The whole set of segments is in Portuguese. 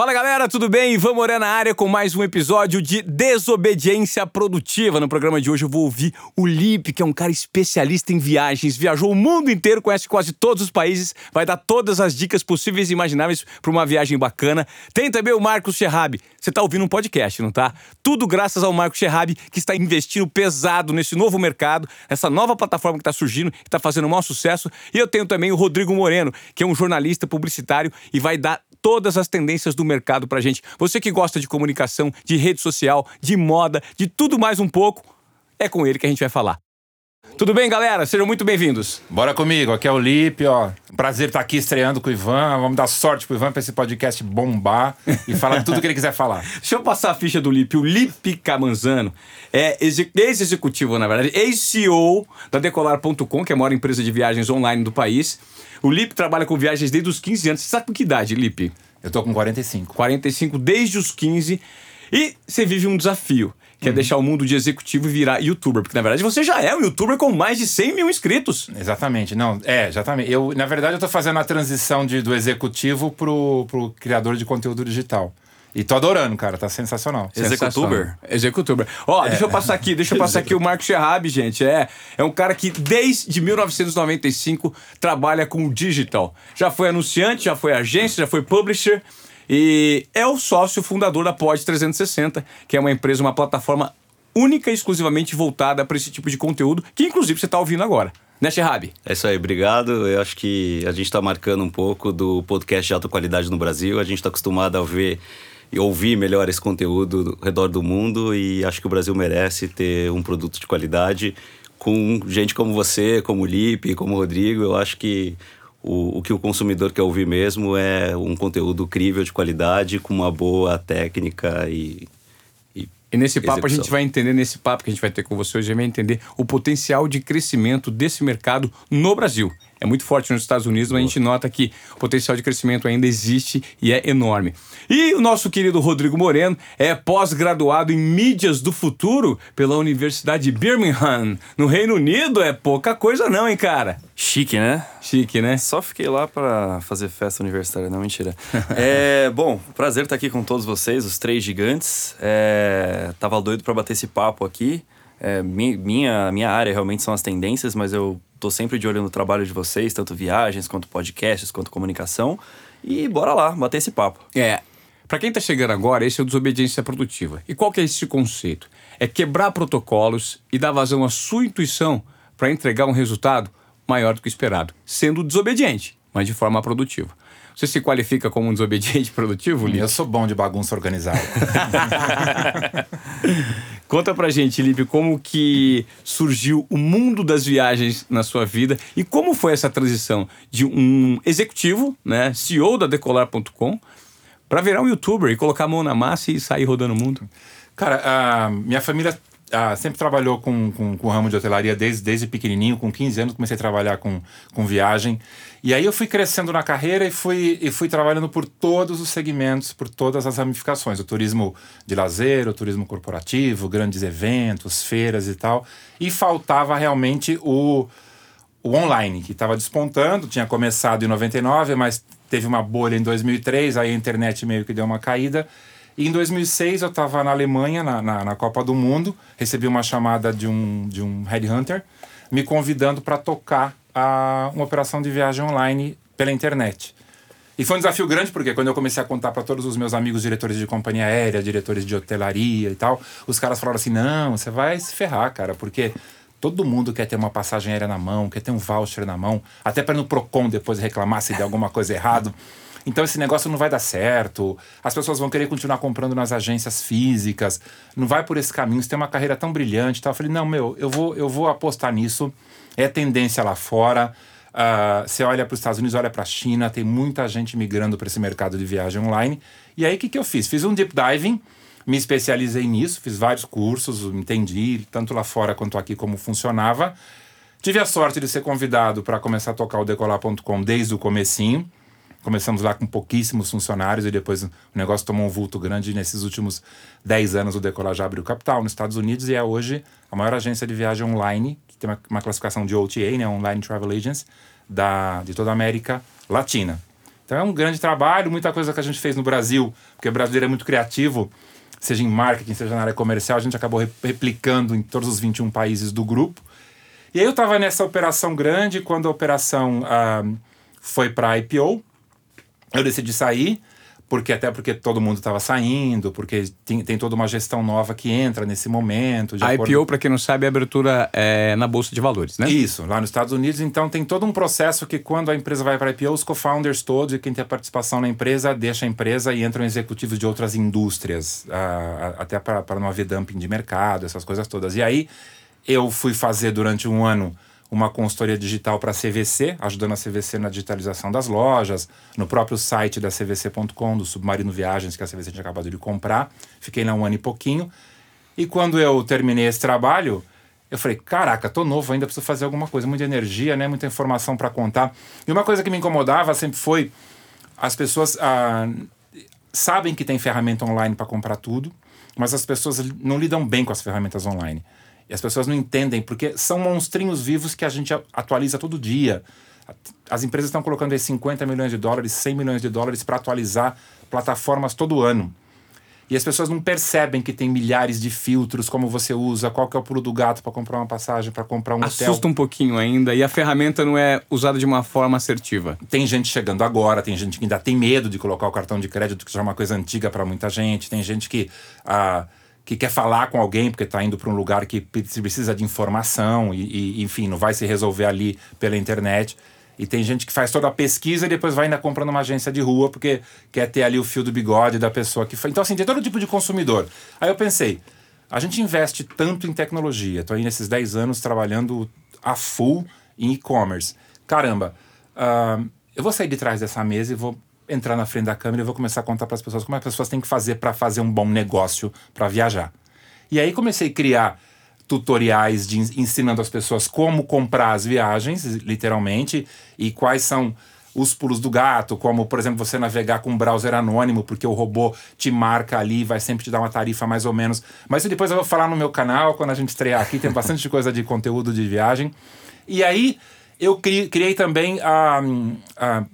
Fala galera, tudo bem? Ivan Morena na área com mais um episódio de Desobediência Produtiva. No programa de hoje eu vou ouvir o Lipe, que é um cara especialista em viagens, viajou o mundo inteiro, conhece quase todos os países, vai dar todas as dicas possíveis e imagináveis para uma viagem bacana. Tem também o Marcos Scherrabi. Você tá ouvindo um podcast, não tá? Tudo graças ao Marcos Scherrabi, que está investindo pesado nesse novo mercado, essa nova plataforma que está surgindo, que está fazendo um maior sucesso. E eu tenho também o Rodrigo Moreno, que é um jornalista publicitário e vai dar todas as tendências do mercado pra gente. Você que gosta de comunicação, de rede social, de moda, de tudo mais um pouco, é com ele que a gente vai falar. Tudo bem, galera? Sejam muito bem-vindos. Bora comigo, aqui é o Lipe, ó. Prazer estar aqui estreando com o Ivan. Vamos dar sorte pro Ivan pra esse podcast bombar e falar tudo que ele quiser falar. Deixa eu passar a ficha do Lipe. O Lipe Camanzano é ex-executivo, na verdade, ex-CEO da Decolar.com, que é a maior empresa de viagens online do país. O Lipe trabalha com viagens desde os 15 anos. Você sabe com que idade, Lipe? Eu tô com 45. 45 desde os 15. E você vive um desafio, que é deixar o mundo de executivo virar youtuber. Porque, na verdade, você já é um youtuber com mais de 100 mil inscritos. Exatamente. Não, é, exatamente. Eu, na verdade, eu tô fazendo a transição de, do executivo pro, pro criador de conteúdo digital. E tô adorando, cara, tá sensacional. Executuber? Executuber. Ó, deixa eu passar aqui, deixa eu passar aqui o Marco Scherrabi, gente. É, é um cara que desde 1995 trabalha com digital. Já foi anunciante, já foi agência, já foi publisher e é o sócio fundador da Pod 360, que é uma empresa, uma plataforma única e exclusivamente voltada para esse tipo de conteúdo, que inclusive você tá ouvindo agora. Né, Sherrabi? É isso aí, obrigado. Eu acho que a gente está marcando um pouco do podcast de alta qualidade no Brasil. A gente está acostumado a ver e ouvir melhor esse conteúdo ao redor do mundo e acho que o Brasil merece ter um produto de qualidade com gente como você, como o Lipe, como o Rodrigo. Eu acho que o, o que o consumidor quer ouvir mesmo é um conteúdo crível de qualidade, com uma boa técnica e e nesse papo Execução. a gente vai entender, nesse papo que a gente vai ter com você hoje, a gente vai entender o potencial de crescimento desse mercado no Brasil é muito forte nos Estados Unidos, mas a gente nota que o potencial de crescimento ainda existe e é enorme. E o nosso querido Rodrigo Moreno é pós-graduado em mídias do futuro pela Universidade de Birmingham, no Reino Unido. É pouca coisa não, hein, cara? Chique, né? Chique, né? Só fiquei lá para fazer festa universitária, não, mentira. é, bom, prazer estar aqui com todos vocês, os três gigantes. É, tava doido para bater esse papo aqui. É, minha, minha área realmente são as tendências, mas eu tô sempre de olho no trabalho de vocês, tanto viagens, quanto podcasts, quanto comunicação. E bora lá, bater esse papo. É. Para quem tá chegando agora, esse é o desobediência produtiva. E qual que é esse conceito? É quebrar protocolos e dar vazão à sua intuição para entregar um resultado maior do que o esperado, sendo desobediente, mas de forma produtiva. Você se qualifica como um desobediente produtivo, Lito? Eu sou bom de bagunça organizada. Conta pra gente, Lipe, como que surgiu o mundo das viagens na sua vida e como foi essa transição de um executivo, né, CEO da Decolar.com, para virar um youtuber e colocar a mão na massa e sair rodando o mundo? Cara, a minha família sempre trabalhou com, com, com, o ramo de hotelaria desde, desde pequenininho, com 15 anos comecei a trabalhar com, com viagem. E aí eu fui crescendo na carreira e fui, e fui trabalhando por todos os segmentos, por todas as ramificações. O turismo de lazer, o turismo corporativo, grandes eventos, feiras e tal. E faltava realmente o, o online, que estava despontando, tinha começado em 99, mas teve uma bolha em 2003, aí a internet meio que deu uma caída. E em 2006 eu estava na Alemanha, na, na, na, Copa do Mundo, recebi uma chamada de um, de um headhunter me convidando para tocar a, uma operação de viagem online pela internet. E foi um desafio grande, porque quando eu comecei a contar para todos os meus amigos diretores de companhia aérea, diretores de hotelaria e tal, os caras falaram assim: não, você vai se ferrar, cara, porque todo mundo quer ter uma passagem aérea na mão, quer ter um voucher na mão, até para no Procon depois reclamar se der alguma coisa errado. Então esse negócio não vai dar certo. As pessoas vão querer continuar comprando nas agências físicas. Não vai por esse caminho. Você tem uma carreira tão brilhante. Tal. Eu falei, não, meu, eu vou, eu vou apostar nisso. É tendência lá fora. Uh, você olha para os Estados Unidos, olha para a China, tem muita gente migrando para esse mercado de viagem online. E aí o que, que eu fiz? Fiz um deep diving, me especializei nisso, fiz vários cursos, entendi tanto lá fora quanto aqui como funcionava. Tive a sorte de ser convidado para começar a tocar o decolar.com desde o comecinho. Começamos lá com pouquíssimos funcionários e depois o negócio tomou um vulto grande. Nesses últimos 10 anos, o Decolar já abriu capital nos Estados Unidos e é hoje a maior agência de viagem online, tem uma, uma classificação de OTA, né, Online Travel Agents, da, de toda a América Latina. Então é um grande trabalho, muita coisa que a gente fez no Brasil, porque o brasileiro é muito criativo, seja em marketing, seja na área comercial, a gente acabou replicando em todos os 21 países do grupo. E aí eu estava nessa operação grande, quando a operação ah, foi para IPO, eu decidi sair porque até porque todo mundo estava saindo, porque tem, tem toda uma gestão nova que entra nesse momento. a acordo... IPO, para quem não sabe, é abertura é, na Bolsa de Valores, né? Isso, lá nos Estados Unidos. Então tem todo um processo que quando a empresa vai para a IPO, os co-founders todos e quem tem a participação na empresa deixa a empresa e entram executivos de outras indústrias, uh, até para não haver dumping de mercado, essas coisas todas. E aí eu fui fazer durante um ano uma consultoria digital para a CVC, ajudando a CVC na digitalização das lojas, no próprio site da CVC.com, do Submarino Viagens, que a CVC tinha acabado de comprar. Fiquei lá um ano e pouquinho. E quando eu terminei esse trabalho, eu falei: caraca, tô novo ainda, preciso fazer alguma coisa, muita energia, né? muita informação para contar. E uma coisa que me incomodava sempre foi as pessoas ah, sabem que tem ferramenta online para comprar tudo, mas as pessoas não lidam bem com as ferramentas online. E as pessoas não entendem, porque são monstrinhos vivos que a gente atualiza todo dia. As empresas estão colocando aí 50 milhões de dólares, 100 milhões de dólares para atualizar plataformas todo ano. E as pessoas não percebem que tem milhares de filtros, como você usa, qual que é o pulo do gato para comprar uma passagem, para comprar um Assusta hotel. Assusta um pouquinho ainda e a ferramenta não é usada de uma forma assertiva. Tem gente chegando agora, tem gente que ainda tem medo de colocar o cartão de crédito, que já é uma coisa antiga para muita gente. Tem gente que... Ah, que quer falar com alguém porque está indo para um lugar que precisa de informação e, e, enfim, não vai se resolver ali pela internet. E tem gente que faz toda a pesquisa e depois vai ainda comprando uma agência de rua porque quer ter ali o fio do bigode da pessoa que foi. Então, assim, tem todo tipo de consumidor. Aí eu pensei, a gente investe tanto em tecnologia, estou aí nesses 10 anos trabalhando a full em e-commerce. Caramba, uh, eu vou sair de trás dessa mesa e vou entrar na frente da câmera e vou começar a contar para as pessoas como as pessoas têm que fazer para fazer um bom negócio para viajar. E aí comecei a criar tutoriais de, ensinando as pessoas como comprar as viagens, literalmente, e quais são os pulos do gato, como, por exemplo, você navegar com um browser anônimo, porque o robô te marca ali, vai sempre te dar uma tarifa mais ou menos. Mas depois eu vou falar no meu canal, quando a gente estrear aqui, tem bastante coisa de conteúdo de viagem. E aí eu criei, também a, a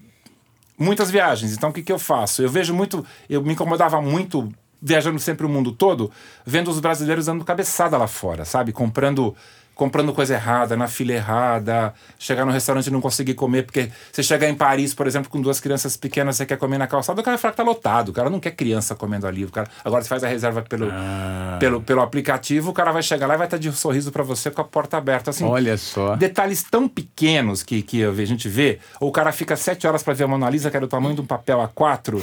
muitas viagens. Então o que, que eu faço? Eu vejo muito, eu me incomodava muito viajando sempre o mundo todo, vendo os brasileiros dando cabeçada lá fora, sabe? Comprando comprando coisa errada, na fila errada, chegar no restaurante e não conseguir comer, porque você chegar em Paris, por exemplo, com duas crianças pequenas, você quer comer na calçada, o cara vai falar que tá lotado, o cara não quer criança comendo ali, o cara, agora você faz a reserva pelo, ah. pelo, pelo aplicativo, o cara vai chegar lá e vai estar de um sorriso para você com a porta aberta, assim. Olha só. Detalhes tão pequenos que, que a gente vê, ou o cara fica sete horas para ver a Mona Lisa, que era o tamanho de um papel A4,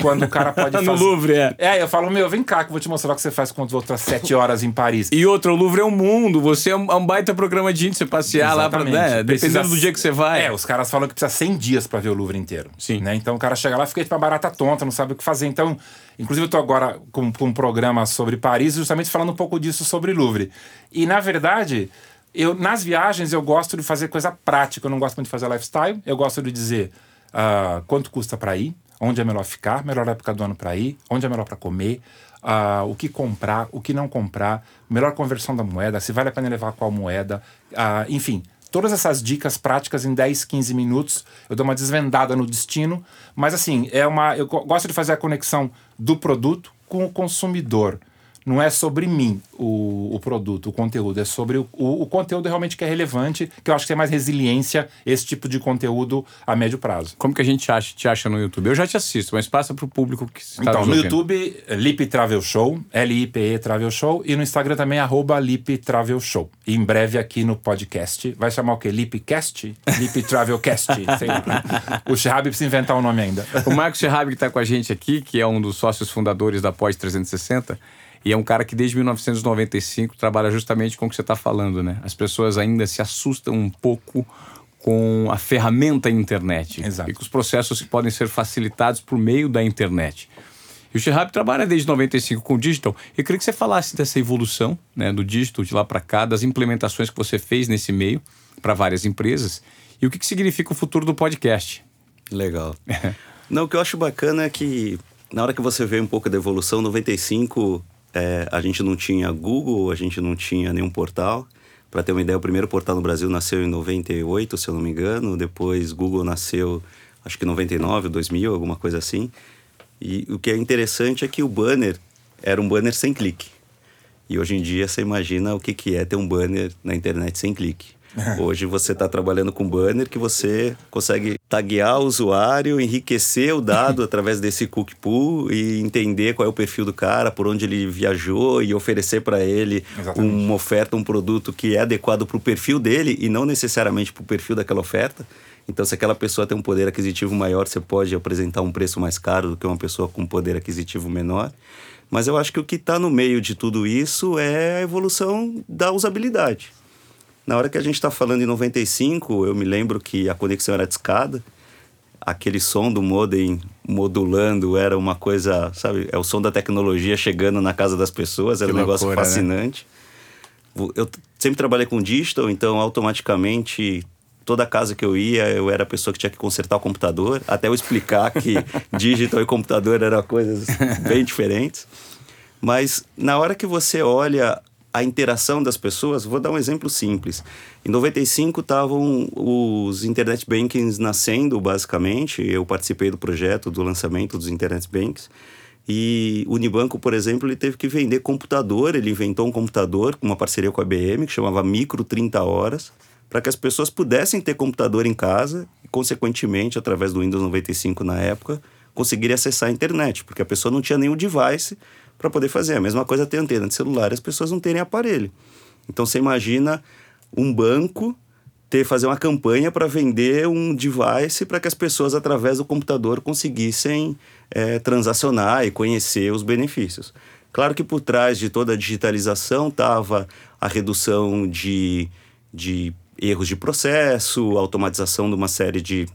quando o cara pode fazer... no Louvre, é. É, eu falo, meu, vem cá que eu vou te mostrar o que você faz com as outras sete horas em Paris. E outro, o Louvre é um mundo, você é um, é um baita programa de índice, você passear Exatamente. lá, pra, né? Precisa... dependendo do dia que você vai. É, os caras falam que precisa 100 dias para ver o Louvre inteiro. Sim. Né? Então o cara chega lá e fica tipo uma barata tonta, não sabe o que fazer. Então, inclusive eu tô agora com, com um programa sobre Paris, justamente falando um pouco disso sobre Louvre. E na verdade, eu nas viagens eu gosto de fazer coisa prática, eu não gosto muito de fazer lifestyle, eu gosto de dizer uh, quanto custa para ir, onde é melhor ficar, melhor época do ano para ir, onde é melhor para comer, o que comprar, o que não comprar, melhor conversão da moeda, se vale a pena levar qual moeda, enfim. Todas essas dicas práticas em 10, 15 minutos, eu dou uma desvendada no destino, mas assim, é uma eu gosto de fazer a conexão do produto com o consumidor não é sobre mim o, o produto, o conteúdo, é sobre o, o, o, conteúdo realmente que é relevante, que eu acho que tem mais resiliência esse tipo de conteúdo a médio prazo. Como que a gente acha, te acha no YouTube? Eu já te assisto, mas passa para o público que está Então, no YouTube, Lip Travel Show, L-I-P-E Travel Show, e no Instagram também, arroba Lip Travel Show. E em breve aqui no podcast, vai chamar o quê? Lipcast? Lip Travelcast, sei lá. O Shihab precisa inventar o um nome ainda. O Marcos Shihab que está com a gente aqui, que é um dos sócios fundadores da Pós 360, e é um cara que desde 1995 trabalha justamente com o que você está falando, né? As pessoas ainda se assustam um pouco com a ferramenta internet. Exato. E com os processos que podem ser facilitados por meio da internet. E o Shihab trabalha desde 95 com o digital. Eu queria que você falasse dessa evolução né, do digital de lá para cá, das implementações que você fez nesse meio para várias empresas e o que, que significa o futuro do podcast. Legal. Não, o que eu acho bacana é que na hora que você vê um pouco da evolução, 95 é, a gente não tinha Google, a gente não tinha nenhum portal. Para ter uma ideia, o primeiro portal no Brasil nasceu em 98, se eu não me engano. Depois, Google nasceu acho que 99, 2000, alguma coisa assim. E o que é interessante é que o banner era um banner sem clique. E hoje em dia você imagina o que, que é ter um banner na internet sem clique. Hoje você está trabalhando com banner que você consegue taguear o usuário, enriquecer o dado através desse cookie pool e entender qual é o perfil do cara, por onde ele viajou e oferecer para ele Exatamente. uma oferta, um produto que é adequado para o perfil dele e não necessariamente para o perfil daquela oferta. Então, se aquela pessoa tem um poder aquisitivo maior, você pode apresentar um preço mais caro do que uma pessoa com um poder aquisitivo menor. Mas eu acho que o que está no meio de tudo isso é a evolução da usabilidade. Na hora que a gente está falando em 95, eu me lembro que a conexão era discada. Aquele som do modem modulando era uma coisa, sabe? É o som da tecnologia chegando na casa das pessoas, era Que um negócio loucura, né? fascinante. Eu t- sempre trabalhei com digital, então automaticamente toda casa que eu ia, eu era a pessoa que tinha que consertar o computador, até eu explicar que digital e computador eram coisas bem diferentes. Mas na hora que você olha a interação das pessoas, vou dar um exemplo simples. Em 95 estavam os internet bankings nascendo, basicamente. Eu participei do projeto do lançamento dos internet banks. E o Unibanco, por exemplo, ele teve que vender computador. Ele inventou um computador com uma parceria com a IBM que chamava Micro 30 Horas, para que as pessoas pudessem ter computador em casa e, consequentemente, através do Windows 95 na época, conseguirem acessar a internet, porque a pessoa não tinha nenhum device para poder fazer. A mesma coisa ter antena de celular, as pessoas não terem aparelho. Então você imagina um banco ter fazer uma campanha para vender um device para que as pessoas através do computador conseguissem eh, transacionar e conhecer os benefícios. Claro que por trás de toda a digitalização estava a redução de, de erros de processo, automatização de uma série de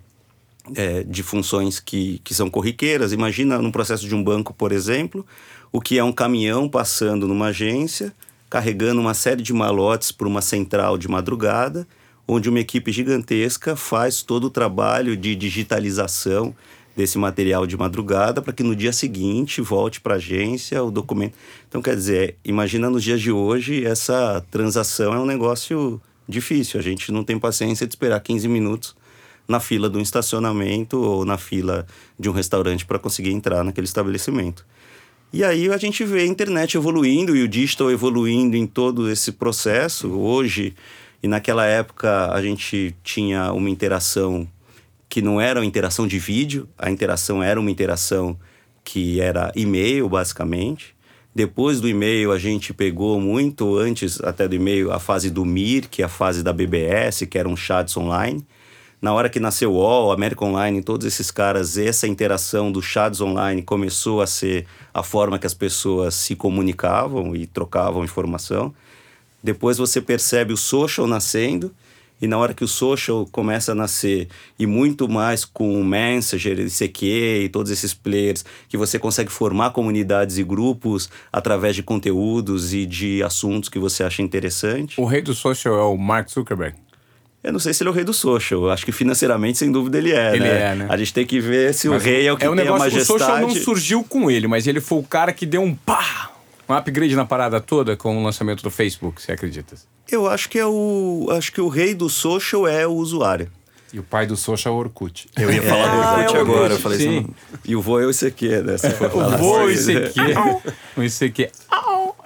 é, de funções que, que são corriqueiras. Imagina num processo de um banco, por exemplo, o que é um caminhão passando numa agência, carregando uma série de malotes por uma central de madrugada, onde uma equipe gigantesca faz todo o trabalho de digitalização desse material de madrugada para que no dia seguinte volte para a agência o documento. Então, quer dizer, imagina nos dias de hoje, essa transação é um negócio difícil. A gente não tem paciência de esperar 15 minutos na fila de um estacionamento ou na fila de um restaurante para conseguir entrar naquele estabelecimento. E aí a gente vê a internet evoluindo e o digital evoluindo em todo esse processo. Hoje e naquela época a gente tinha uma interação que não era uma interação de vídeo, a interação era uma interação que era e-mail, basicamente. Depois do e-mail, a gente pegou muito antes até do e-mail a fase do MIR, que é a fase da BBS, que eram chats online. Na hora que nasceu o UOL, American Online, todos esses caras, essa interação dos chats online começou a ser a forma que as pessoas se comunicavam e trocavam informação. Depois você percebe o social nascendo, e na hora que o social começa a nascer, e muito mais com o Messenger, ICQ e todos esses players, que você consegue formar comunidades e grupos através de conteúdos e de assuntos que você acha interessante. O rei do social é o Mark Zuckerberg. Eu não sei se ele é o rei do social. Acho que financeiramente, sem dúvida, ele é. Ele né? é, né? A gente tem que ver se Mas o rei é o que é um tem a negócio, o majestade. social não surgiu com ele, mas ele foi o cara que deu um pá, um upgrade na parada toda com o lançamento do Facebook, você acredita? Eu acho que é o. Acho que o rei do social é o usuário. E o pai do social é o Orkut. Eu ia falar do Ah, Orkut é o agora, Orkut, eu falei sim. assim. E o vô é o ICQ, né? Se for falar O vô assim. ICQ. o ICQ.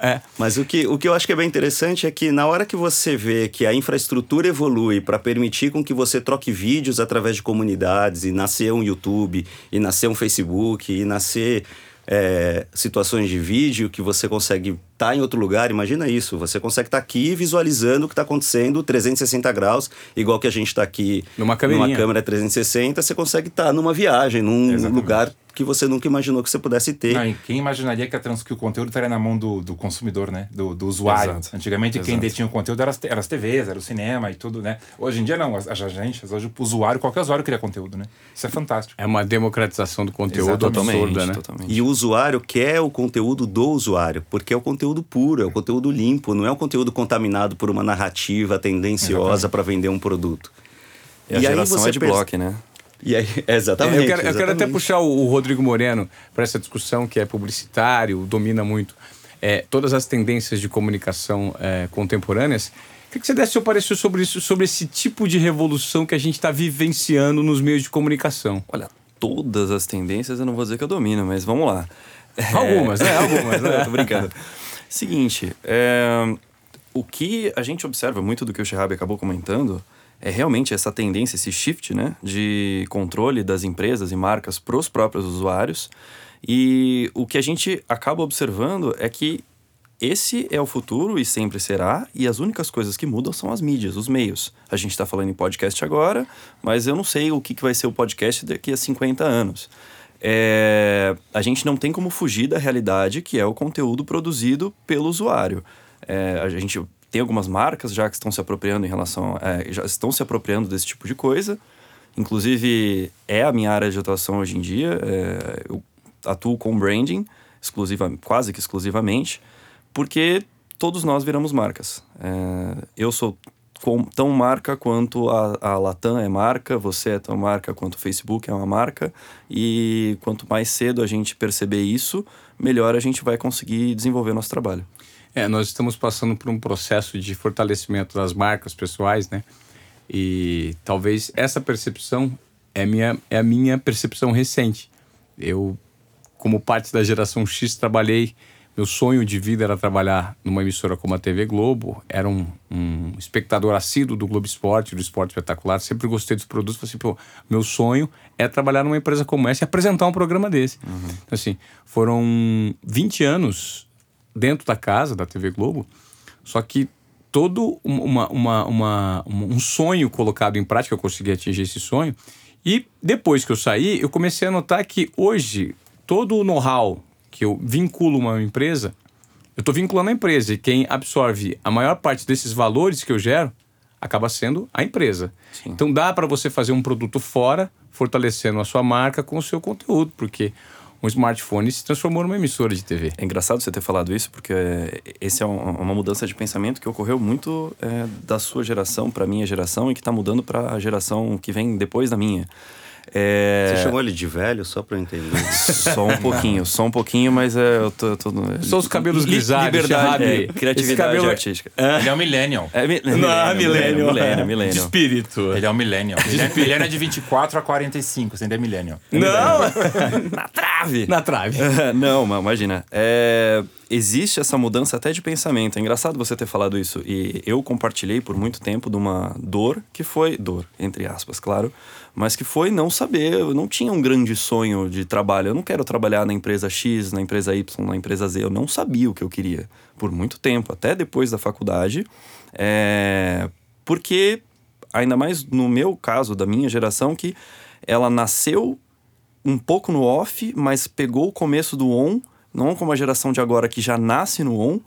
É. Mas o que, o que eu acho que é bem interessante é que na hora que você vê que a infraestrutura evolui para permitir com que você troque vídeos através de comunidades e nascer um YouTube, e nascer um Facebook, e nascer é, situações de vídeo que você consegue estar em outro lugar, imagina isso, você consegue estar aqui visualizando o que está acontecendo 360 graus, igual que a gente está aqui Numa câmerinha. câmera 360, você consegue estar numa viagem, num Exatamente. lugar que você nunca imaginou que você pudesse ter. Não, quem imaginaria que, a trans, que o conteúdo estaria na mão do, do consumidor, né? Do, do usuário. Exato. Antigamente, quem Exato. detinha o conteúdo eram as, eram as TVs, era o cinema e tudo, né? Hoje em dia, não. As, as agências, hoje o usuário, qualquer usuário cria conteúdo, né? Isso é fantástico. É uma democratização do conteúdo Exatamente, absurda, né? totalmente. E o usuário quer o conteúdo do usuário, porque é o conteúdo puro, é o conteúdo limpo, não é um conteúdo contaminado por uma narrativa tendenciosa para vender um produto. E a geração é de perce- bloco, né? E aí, exatamente. eu, quero, eu quero até exatamente. puxar o, o Rodrigo Moreno para essa discussão que é publicitário, domina muito é, todas as tendências de comunicação é, contemporâneas. Queria que você desse seu parecer sobre isso, sobre esse tipo de revolução que a gente está vivenciando nos meios de comunicação. Olha, todas as tendências eu não vou dizer que eu domino, mas vamos lá. Algumas, né? Algumas, né? Tô brincando. Seguinte, é, o que a gente observa muito do que o Shihab acabou comentando é realmente essa tendência, esse shift né, de controle das empresas e marcas para os próprios usuários. E o que a gente acaba observando é que esse é o futuro e sempre será, e as únicas coisas que mudam são as mídias, os meios. A gente está falando em podcast agora, mas eu não sei o que, que vai ser o podcast daqui a 50 anos. É, a gente não tem como fugir da realidade que é o conteúdo produzido pelo usuário. É, a gente tem algumas marcas já que estão se apropriando em relação, é, já estão se apropriando desse tipo de coisa. Inclusive é a minha área de atuação hoje em dia. É, eu atuo com branding exclusiva, quase que exclusivamente porque todos nós viramos marcas. É, eu sou com, tão marca quanto a, a Latam é marca, você é tão marca quanto o Facebook é uma marca, e quanto mais cedo a gente perceber isso, melhor a gente vai conseguir desenvolver nosso trabalho. É, nós estamos passando por um processo de fortalecimento das marcas pessoais, né? E talvez essa percepção é, minha, é a minha percepção recente. Eu, como parte da geração X, trabalhei meu sonho de vida era trabalhar numa emissora como a TV Globo. Era um, um espectador assíduo do Globo Esporte, do esporte espetacular. Sempre gostei dos produtos. Falei assim, pô, meu sonho é trabalhar numa empresa como essa e apresentar um programa desse. Uhum. Então, assim, foram 20 anos dentro da casa da TV Globo. Só que todo uma, uma, uma, um sonho colocado em prática, eu consegui atingir esse sonho. E depois que eu saí, eu comecei a notar que hoje todo o know-how que eu vinculo uma empresa, eu estou vinculando a empresa e quem absorve a maior parte desses valores que eu gero acaba sendo a empresa. Sim. Então dá para você fazer um produto fora, fortalecendo a sua marca com o seu conteúdo, porque um smartphone se transformou numa emissora de TV. É engraçado você ter falado isso, porque esse é um, uma mudança de pensamento que ocorreu muito é, da sua geração para a minha geração e que está mudando para a geração que vem depois da minha. É... Você chamou ele de velho só pra eu entender? só um pouquinho, só um pouquinho, mas é, eu tô. tô Só os cabelos grisalhos, liberdade, é, criatividade cabelo... É- artística. É. Ele é um millennial. É, mi... Não, millennial, millennial, millennial, millennial. De espírito. Ele é um millennial. Ele é, millennial de 24 a 45, você ainda é millennial. Não! Na trave! Na trave. Não, imagina. É existe essa mudança até de pensamento. É engraçado você ter falado isso. E eu compartilhei por muito tempo de uma dor que foi. dor, entre aspas, claro. Mas que foi não saber. Eu não tinha um grande sonho de trabalho. Eu não quero trabalhar na empresa X, na empresa Y, na empresa Z. Eu não sabia o que eu queria por muito tempo, até depois da faculdade. É... Porque, ainda mais no meu caso, da minha geração, que ela nasceu um pouco no off, mas pegou o começo do on não como a geração de agora que já nasce no on.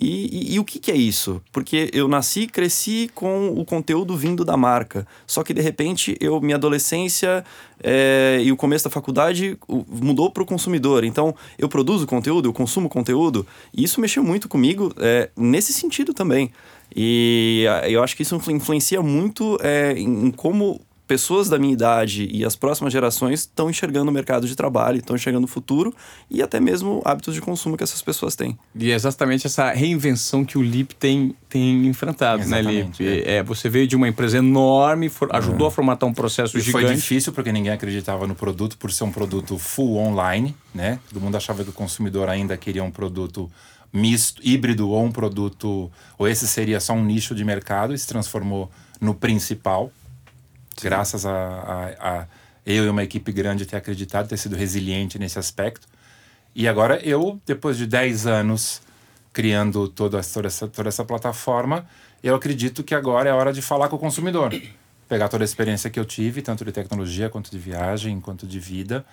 E, e, e, o que, que, é isso? Porque eu nasci e cresci com o conteúdo vindo da marca. Só que de repente eu minha adolescência é, e o começo da faculdade mudou para o consumidor. Então eu produzo conteúdo, eu consumo conteúdo. E isso mexeu muito comigo é, nesse sentido também. E eu acho que isso influencia muito é, em como pessoas da minha idade e as próximas gerações estão enxergando o mercado de trabalho, estão enxergando o futuro e até mesmo hábitos de consumo que essas pessoas têm. E é exatamente essa reinvenção que o Lip tem, tem enfrentado, né, exatamente, né, Lip? É. é. você veio de uma empresa enorme, for, ajudou é. a formatar um processo e gigante. Foi difícil porque ninguém acreditava no produto por ser um produto full online, né? Todo mundo achava que o consumidor ainda queria um produto misto, híbrido ou um produto, ou esse seria só um nicho de mercado e se transformou no principal Sim. graças a, a, a, eu e uma equipe grande ter acreditado, ter sido resiliente nesse aspecto. E agora eu, depois de 10 anos criando toda, toda, essa, toda essa plataforma, eu acredito que agora é hora de falar com o consumidor. Pegar toda a experiência que eu tive, tanto de tecnologia, quanto de viagem, quanto de vida,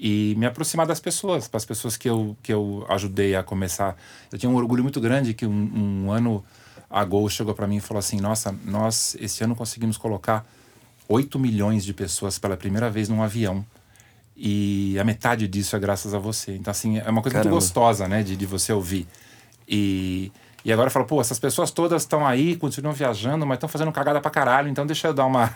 e me aproximar das pessoas, para as pessoas que eu, que eu ajudei a começar. Eu tinha um orgulho muito grande que um, um ano a Gol chegou para mim e falou assim: Nossa, nós esse ano conseguimos colocar 8 milhões de pessoas pela primeira vez num avião. E a metade disso é graças a você. Então, assim, é uma coisa Caramba. muito gostosa, né, de, de você ouvir. E, E agora fala, pô, essas pessoas todas estão aí, continuam viajando, mas estão fazendo cagada pra caralho, então deixa eu dar uma.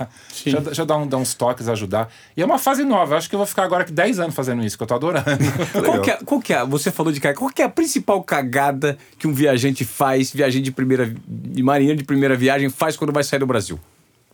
Deixa eu, deixa eu dar, um, dar uns toques, ajudar. E é uma fase nova. Eu acho que eu vou ficar agora aqui 10 anos fazendo isso, que eu tô adorando. Qual que, é, qual que é? Você falou de cagada. Qual que é a principal cagada que um viajante faz, viajante de primeira. de marinheiro de primeira viagem, faz quando vai sair do Brasil?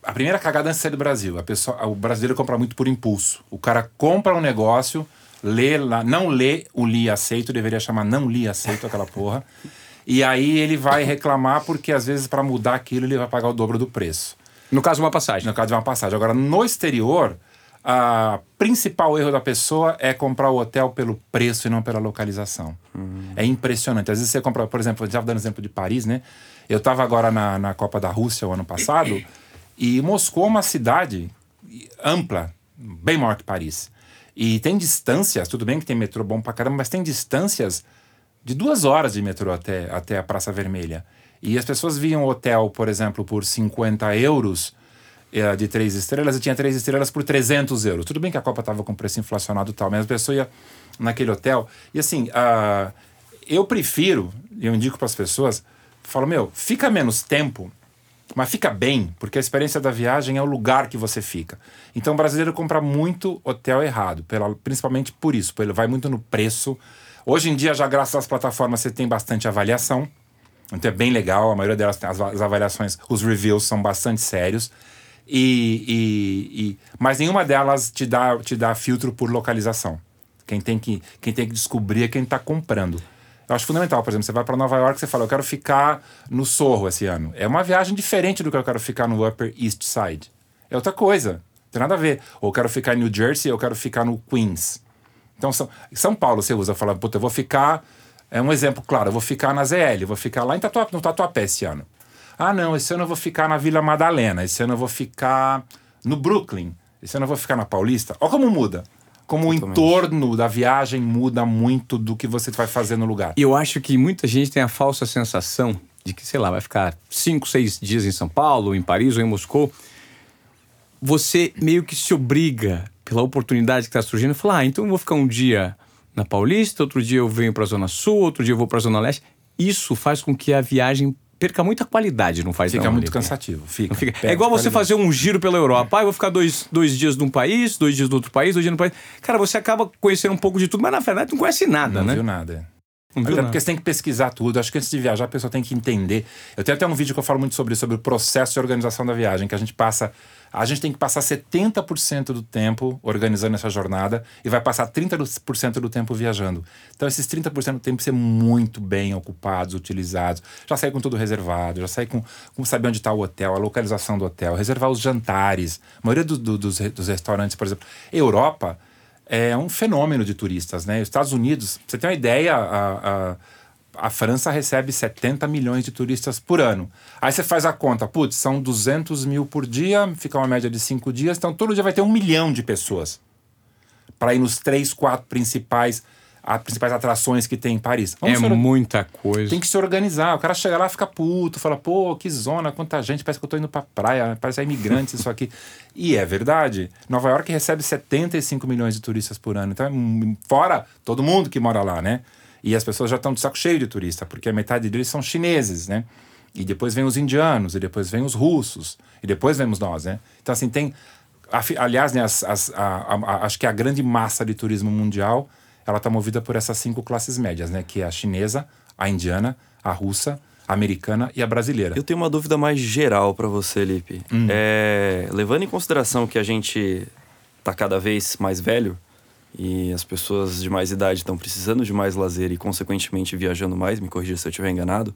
A primeira cagada antes de sair do Brasil. A pessoa, o brasileiro compra muito por impulso. O cara compra um negócio, lê lá, não lê o li aceito, deveria chamar não li aceito aquela porra. E aí ele vai reclamar porque às vezes para mudar aquilo ele vai pagar o dobro do preço. No caso, uma passagem. No caso de uma passagem. Agora, no exterior, a principal erro da pessoa é comprar o hotel pelo preço e não pela localização. Uhum. É impressionante. Às vezes você compra, por exemplo, eu estava dando exemplo de Paris, né? Eu estava agora na, na Copa da Rússia o ano passado e Moscou é uma cidade ampla, bem maior que Paris. E tem distâncias, tudo bem que tem metrô bom pra caramba, mas tem distâncias de duas horas de metrô até, até a Praça Vermelha. E as pessoas viam hotel, por exemplo, por 50 euros eh, de três estrelas e tinha três estrelas por 300 euros. Tudo bem que a Copa estava com preço inflacionado e tal, mas a pessoa ia naquele hotel. E assim, uh, eu prefiro, eu indico para as pessoas, falo, meu, fica menos tempo, mas fica bem, porque a experiência da viagem é o lugar que você fica. Então o brasileiro compra muito hotel errado, pela, principalmente por isso, ele vai muito no preço Hoje em dia, já graças às plataformas, você tem bastante avaliação. Então é bem legal, a maioria delas tem as, as avaliações, os reviews são bastante sérios. E, e, e, mas nenhuma delas te dá, te dá filtro por localização. Quem tem que, quem tem que descobrir é quem está comprando. Eu acho fundamental, por exemplo, você vai para Nova York, você fala, eu quero ficar no Sorro esse ano. É uma viagem diferente do que eu quero ficar no Upper East Side. É outra coisa, não tem nada a ver. Ou eu quero ficar em New Jersey, ou eu quero ficar no Queens. Então, São, São Paulo você usa, fala, puta, eu vou ficar. É um exemplo claro, eu vou ficar na ZL, eu vou ficar lá em Tatuapé, no Tatuapé esse ano. Ah, não, esse ano eu vou ficar na Vila Madalena, esse ano eu vou ficar no Brooklyn, esse ano eu vou ficar na Paulista. Olha como muda. Como Totalmente. o entorno da viagem muda muito do que você vai fazer no lugar. E eu acho que muita gente tem a falsa sensação de que, sei lá, vai ficar cinco, seis dias em São Paulo, em Paris ou em Moscou. Você meio que se obriga pela oportunidade que está surgindo, falar, ah, então eu vou ficar um dia na Paulista, outro dia eu venho para a Zona Sul, outro dia eu vou para a Zona Leste. Isso faz com que a viagem perca muita qualidade, não faz Fica não, muito cansativo. Fica, fica. É igual você fazer um giro pela Europa. Ah, eu vou ficar dois, dois dias num país, dois dias no outro país, dois dias no país. Cara, você acaba conhecendo um pouco de tudo, mas na verdade não conhece nada, não né? Não viu nada. Não Até porque você tem que pesquisar tudo. Acho que antes de viajar, a pessoa tem que entender. Eu tenho até um vídeo que eu falo muito sobre sobre o processo de organização da viagem, que a gente passa a gente tem que passar 70% do tempo organizando essa jornada e vai passar 30% do tempo viajando. Então, esses 30% do tempo tem que ser muito bem ocupados, utilizados. Já sair com tudo reservado, já sair com, com saber onde está o hotel, a localização do hotel, reservar os jantares. A maioria do, do, dos, dos restaurantes, por exemplo, Europa é um fenômeno de turistas, né? Os Estados Unidos, você tem uma ideia, a, a a França recebe 70 milhões de turistas por ano. Aí você faz a conta, putz, são 200 mil por dia, fica uma média de cinco dias, então todo dia vai ter um milhão de pessoas para ir nos três, quatro principais, as principais atrações que tem em Paris. Vamos é muita coisa. Tem que se organizar. O cara chega lá, fica puto, fala, pô, que zona, quanta gente, parece que eu tô indo pra praia, parece imigrantes isso aqui. E é verdade. Nova York recebe 75 milhões de turistas por ano. Então, é fora todo mundo que mora lá, né? E as pessoas já estão de saco cheio de turista, porque a metade deles são chineses, né? E depois vem os indianos, e depois vem os russos, e depois vemos nós, né? Então, assim, tem. Aliás, né, as, as, a, a, acho que a grande massa de turismo mundial ela está movida por essas cinco classes médias, né? Que é a chinesa, a indiana, a russa, a americana e a brasileira. Eu tenho uma dúvida mais geral para você, Lipe. Hum. É, levando em consideração que a gente está cada vez mais velho, e as pessoas de mais idade estão precisando de mais lazer e, consequentemente, viajando mais, me corrija se eu estiver enganado.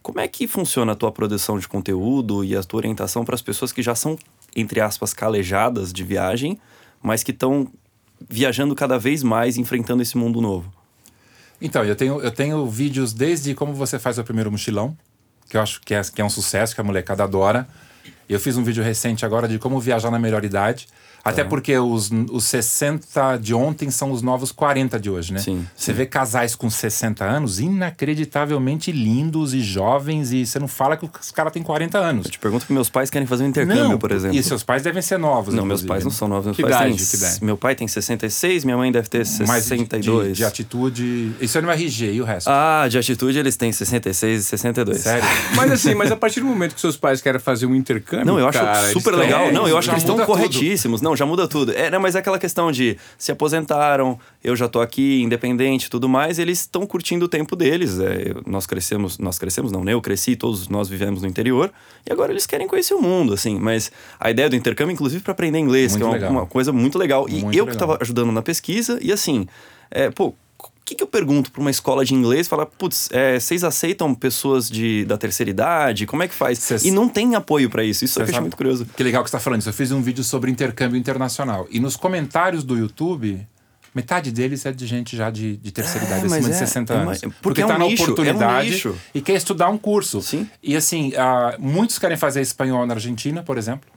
Como é que funciona a tua produção de conteúdo e a tua orientação para as pessoas que já são, entre aspas, calejadas de viagem, mas que estão viajando cada vez mais, enfrentando esse mundo novo? Então, eu tenho, eu tenho vídeos desde como você faz o primeiro mochilão, que eu acho que é, que é um sucesso, que a molecada adora. Eu fiz um vídeo recente agora de como viajar na melhor idade. Até porque os, os 60 de ontem são os novos 40 de hoje, né? Sim, Você vê casais com 60 anos inacreditavelmente lindos e jovens e você não fala que os caras têm 40 anos. Eu te pergunto que meus pais querem fazer um intercâmbio, por exemplo. E seus pais devem ser novos. Não, meus pais não né? são novos. Meus Que pais idade, têm, que idade? Meu pai tem 66, minha mãe deve ter Mas de- 62. De, de atitude. Isso é no RG e o resto. Ah, de atitude eles têm 66 e 62. Sério? Mas assim, mas a partir do momento que seus pais querem fazer um intercâmbio. Não, eu acho cara, super legal. É, não, eu acho que eles estão corretíssimos. Não, já muda tudo. É, não, mas é aquela questão de se aposentaram, eu já tô aqui, independente e tudo mais, eles estão curtindo o tempo deles. É, nós crescemos, nós crescemos, não, né? Eu cresci, todos nós vivemos no interior, e agora eles querem conhecer o mundo, assim. Mas a ideia do intercâmbio, inclusive, para aprender inglês, Muito que é uma, uma coisa muito legal. E Muito eu que legal. tava ajudando na pesquisa, e assim, é, pô. O que, que eu pergunto para uma escola de inglês? Falar, putz, é, vocês aceitam pessoas de, da terceira idade? Como é que faz? Cês- E não tem apoio para isso. Isso eu achei sabe- muito curioso. Que legal que você está falando isso. Eu fiz um vídeo sobre intercâmbio internacional. E nos comentários do YouTube, metade deles é de gente já de, de terceira É, idade, acima de é- 60 é anos. uma- porque é um tá na nicho, é um oportunidade e quer estudar um curso. Sim. E assim, ah, muitos querem fazer espanhol na Argentina, por exemplo.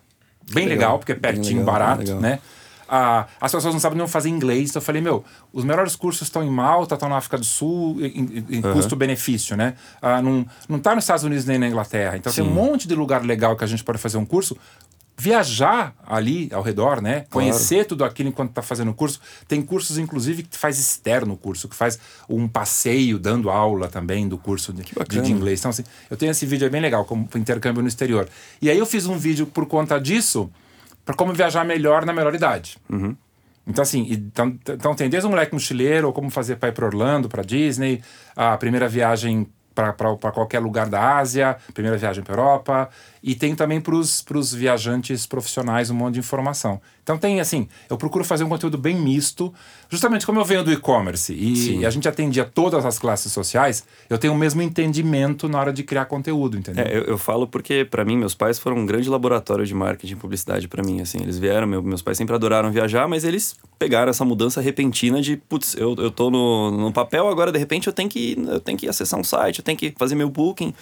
Bem legal, Legal, porque é pertinho, legal, barato, né? Ah, as pessoas não sabem nem fazer inglês, então eu falei, meu, os melhores cursos estão em Malta, estão na África do Sul, em, em- em custo-benefício, né? Ah, não, não tá nos Estados Unidos nem na Inglaterra. Então tem um monte de lugar legal que a gente pode fazer um curso. Viajar ali ao redor, né? Conhecer tudo aquilo enquanto está fazendo o curso. Tem cursos, inclusive, que faz externo o curso, que faz um passeio dando aula também do curso de, de inglês. Então, assim, eu tenho esse vídeo é bem legal, como intercâmbio no exterior. E aí eu fiz um vídeo por conta disso, para como viajar melhor na melhor idade. Então, assim, então, então tem desde um moleque mochileiro, ou como fazer para ir para Orlando, para Disney, a primeira viagem para qualquer lugar da Ásia, primeira viagem para Europa, e tem também para os viajantes profissionais um monte de informação. Então tem assim, eu procuro fazer um conteúdo bem misto, justamente como eu venho do e-commerce e a gente atendia todas as classes sociais, eu tenho o mesmo entendimento na hora de criar conteúdo, entendeu? É, eu, eu falo porque, pra mim, meus pais foram um grande laboratório de marketing e publicidade pra mim, assim. Eles vieram, meu- meus pais sempre adoraram viajar, mas eles pegaram essa mudança repentina de, putz, eu, eu tô no, no papel, agora de repente eu tenho, que, eu tenho que acessar um site, eu tenho que fazer meu booking.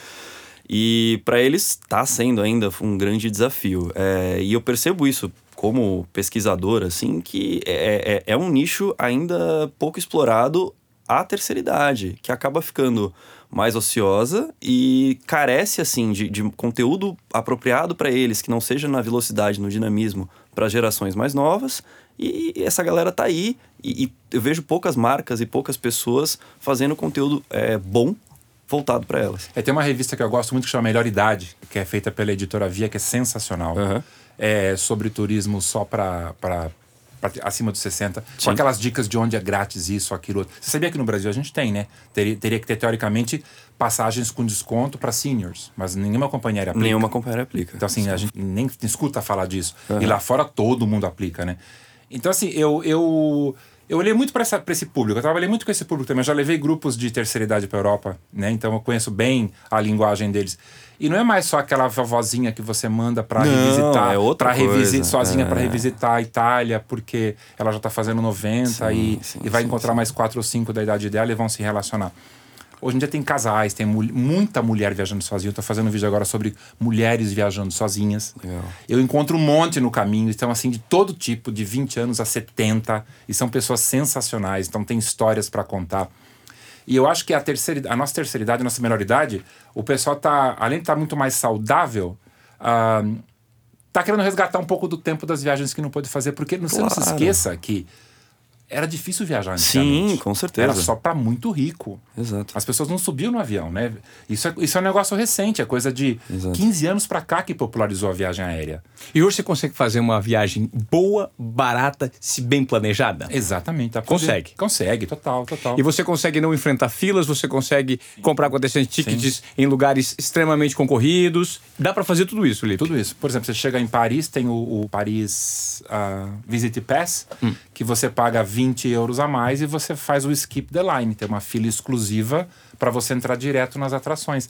E pra eles tá sendo ainda um grande desafio. É, e eu percebo isso como pesquisador, assim, que é, é, é um nicho ainda pouco explorado a terceira idade, que acaba ficando mais ociosa e carece assim de, de conteúdo apropriado para eles, que não seja na velocidade, no dinamismo para gerações mais novas. E essa galera tá aí e, e eu vejo poucas marcas e poucas pessoas fazendo conteúdo é, bom voltado para elas. É, tem uma revista que eu gosto muito que chama Melhor Idade, que é feita pela editora Via, que é sensacional. Aham. É sobre turismo só para acima dos 60, com aquelas dicas de onde é grátis isso, aquilo. outro. Você sabia que no Brasil a gente tem, né? Teria, teria que ter, teoricamente, passagens com desconto para seniors, mas nenhuma companhia aplica. Nenhuma companhia aplica. Então, assim, a gente nem escuta falar disso. E lá fora todo mundo aplica, né? Então, assim, eu, eu, eu olhei muito para esse público. Eu trabalhei muito com esse público também. Eu já levei grupos de terceira idade para Europa, né? Então, eu conheço bem a linguagem deles. E não é mais só aquela vovozinha que você manda para revisitar, é outra para revisitar sozinha É. para revisitar a Itália, porque ela já tá fazendo 90 Sim, e, sim, e vai sim, encontrar mais quatro ou cinco da idade dela e vão se relacionar. Hoje em dia tem casais, tem mul- muita mulher viajando sozinha. Eu tô fazendo um vídeo agora sobre mulheres viajando sozinhas. Legal. Eu encontro um monte no caminho, então assim, de todo tipo, de 20 anos a 70, e são pessoas sensacionais, então tem histórias para contar. E eu acho que a terceira, a nossa terceira idade, a nossa melhor idade, o pessoal tá, além de estar muito mais saudável, ah, tá querendo resgatar um pouco do tempo das viagens que não pôde fazer, porque não, você não se Claro. esqueça que era difícil viajar Sim, com certeza. Era só para muito rico. Exato. As pessoas não subiam no avião, né? Isso é, isso é um negócio recente, é coisa de Exato. 15 anos para cá que popularizou a viagem aérea. E hoje você consegue fazer uma viagem boa, barata, se bem planejada? Exatamente. Consegue. Consegue, total, total. E você consegue não enfrentar filas, você consegue comprar com antecedência tickets em lugares extremamente concorridos. Dá pra fazer tudo isso, Lipe. Tudo isso. Por exemplo, você chega em Paris, tem o, o Paris ah, Visit Pass, Hum. que você paga 20 euros a mais e você faz o skip the line. Tem uma fila exclusiva para você entrar direto nas atrações.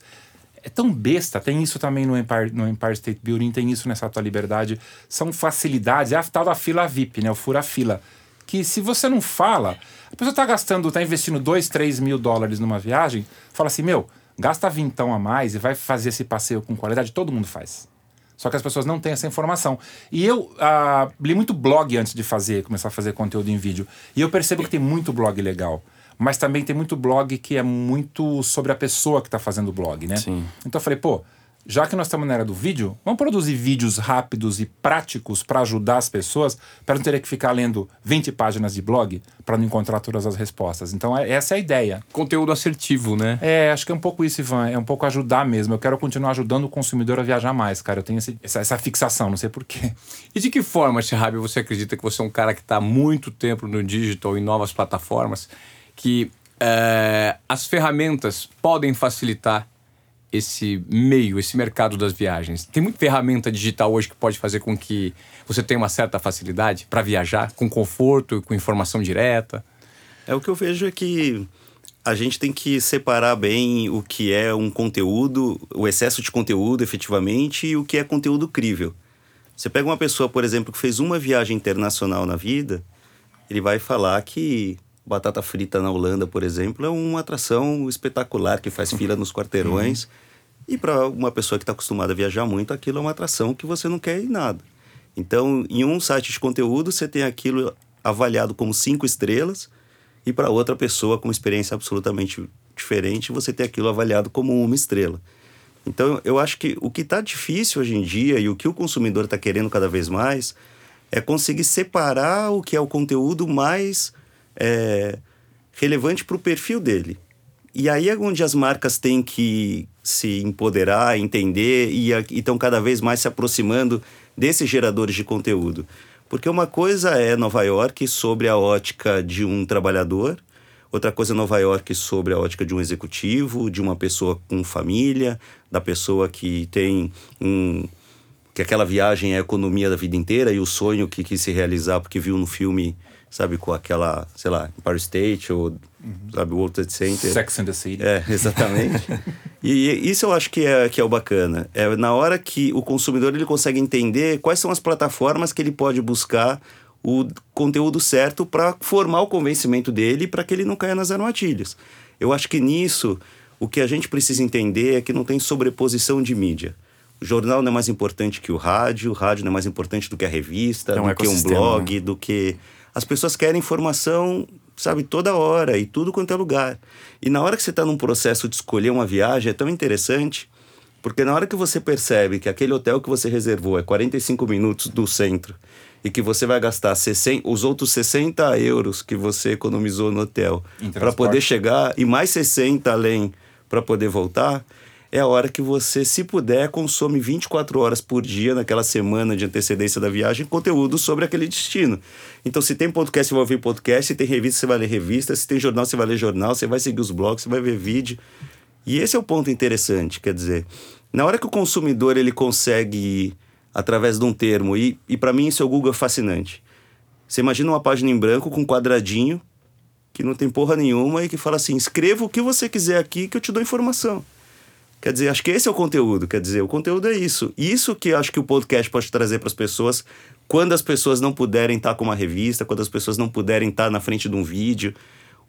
É tão besta, tem isso também no Empire, no Empire State Building, tem isso nessa tua liberdade. São facilidades, é a tal da fila VIP, né? O fura-fila. Que se você não fala, a pessoa tá gastando, tá investindo 2, 3 mil dólares numa viagem, fala assim, meu, gasta vintão a mais e vai fazer esse passeio com qualidade, todo mundo faz. Só que as pessoas não têm essa informação. E eu ah, li muito blog antes de fazer, começar a fazer conteúdo em vídeo. E eu percebo que tem muito blog legal. Mas também tem muito blog que é muito sobre a pessoa que está fazendo o blog, né? Sim. Então eu falei, pô, já que nós estamos na era do vídeo, vamos produzir vídeos rápidos e práticos para ajudar as pessoas, para não ter que ficar lendo 20 páginas de blog para não encontrar todas as respostas. Então, é, essa é a ideia. Conteúdo assertivo, né? É, acho que é um pouco isso, Ivan. É um pouco ajudar mesmo. Eu quero continuar ajudando o consumidor a viajar mais, cara. Eu tenho esse, essa, essa, fixação, não sei porquê. E de que forma, Shihab, você acredita que você é um cara que está há muito tempo no digital, em novas plataformas, que é, as ferramentas podem facilitar esse meio, esse mercado das viagens? Tem muita ferramenta digital hoje que pode fazer com que você tenha uma certa facilidade para viajar com conforto, com informação direta? É o que eu vejo é que a gente tem que separar bem o que é um conteúdo, o excesso de conteúdo efetivamente e o que é conteúdo crível. Você pega uma pessoa, por exemplo, que fez uma viagem internacional na vida, ele vai falar que batata frita na Holanda, por exemplo, é uma atração espetacular que faz fila nos quarteirões. Uhum. E para uma pessoa que está acostumada a viajar muito, aquilo é uma atração que você não quer ir nada. Então, em um site de conteúdo, você tem aquilo avaliado como cinco estrelas, e para outra pessoa com experiência absolutamente diferente, você tem aquilo avaliado como uma estrela. Então, eu acho que o que está difícil hoje em dia e o que o consumidor está querendo cada vez mais é conseguir separar o que é o conteúdo mais é, relevante para o perfil dele. E aí é onde as marcas têm que se empoderar, entender e estão cada vez mais se aproximando desses geradores de conteúdo. Porque uma coisa é Nova York sobre a ótica de um trabalhador, outra coisa é Nova York sobre a ótica de um executivo, de uma pessoa com família, da pessoa que tem um. que aquela viagem é a economia da vida inteira e o sonho que quis se realizar porque viu no filme sabe, com aquela, sei lá, Empire State ou, uhum. sabe, World Trade Center. Sex and the City. É, exatamente. e, e isso eu acho que é, que é o bacana. É na hora que o consumidor ele consegue entender quais são as plataformas que ele pode buscar o conteúdo certo para formar o convencimento dele para que ele não caia nas armadilhas. Eu acho que nisso o que a gente precisa entender é que não tem sobreposição de mídia. O jornal não é mais importante que o rádio, o rádio não é mais importante do que a revista, é um do que um blog, né? do que as pessoas querem informação, sabe, toda hora e tudo quanto é lugar. E na hora que você está num processo de escolher uma viagem, é tão interessante, porque na hora que você percebe que aquele hotel que você reservou é 45 minutos do centro e que você vai gastar 60, os outros 60 euros que você economizou no hotel para poder chegar e mais 60 além para poder voltar, é a hora que você, se puder, consome 24 horas por dia, naquela semana de antecedência da viagem, conteúdo sobre aquele destino. Então, se tem podcast, você vai ouvir podcast, se tem revista, você vai ler revista, se tem jornal, você vai ler jornal, você vai seguir os blogs, você vai ver vídeo. E esse é o ponto interessante, quer dizer, na hora que o consumidor ele consegue, através de um termo, e, e para mim isso é o Google fascinante. Você imagina uma página em branco com um quadradinho, que não tem porra nenhuma, e que fala assim: escreva o que você quiser aqui que eu te dou informação. Quer dizer, acho que esse é o conteúdo. Quer dizer, o conteúdo é isso. Isso que acho que o podcast pode trazer para as pessoas quando as pessoas não puderem estar com uma revista, quando as pessoas não puderem estar na frente de um vídeo.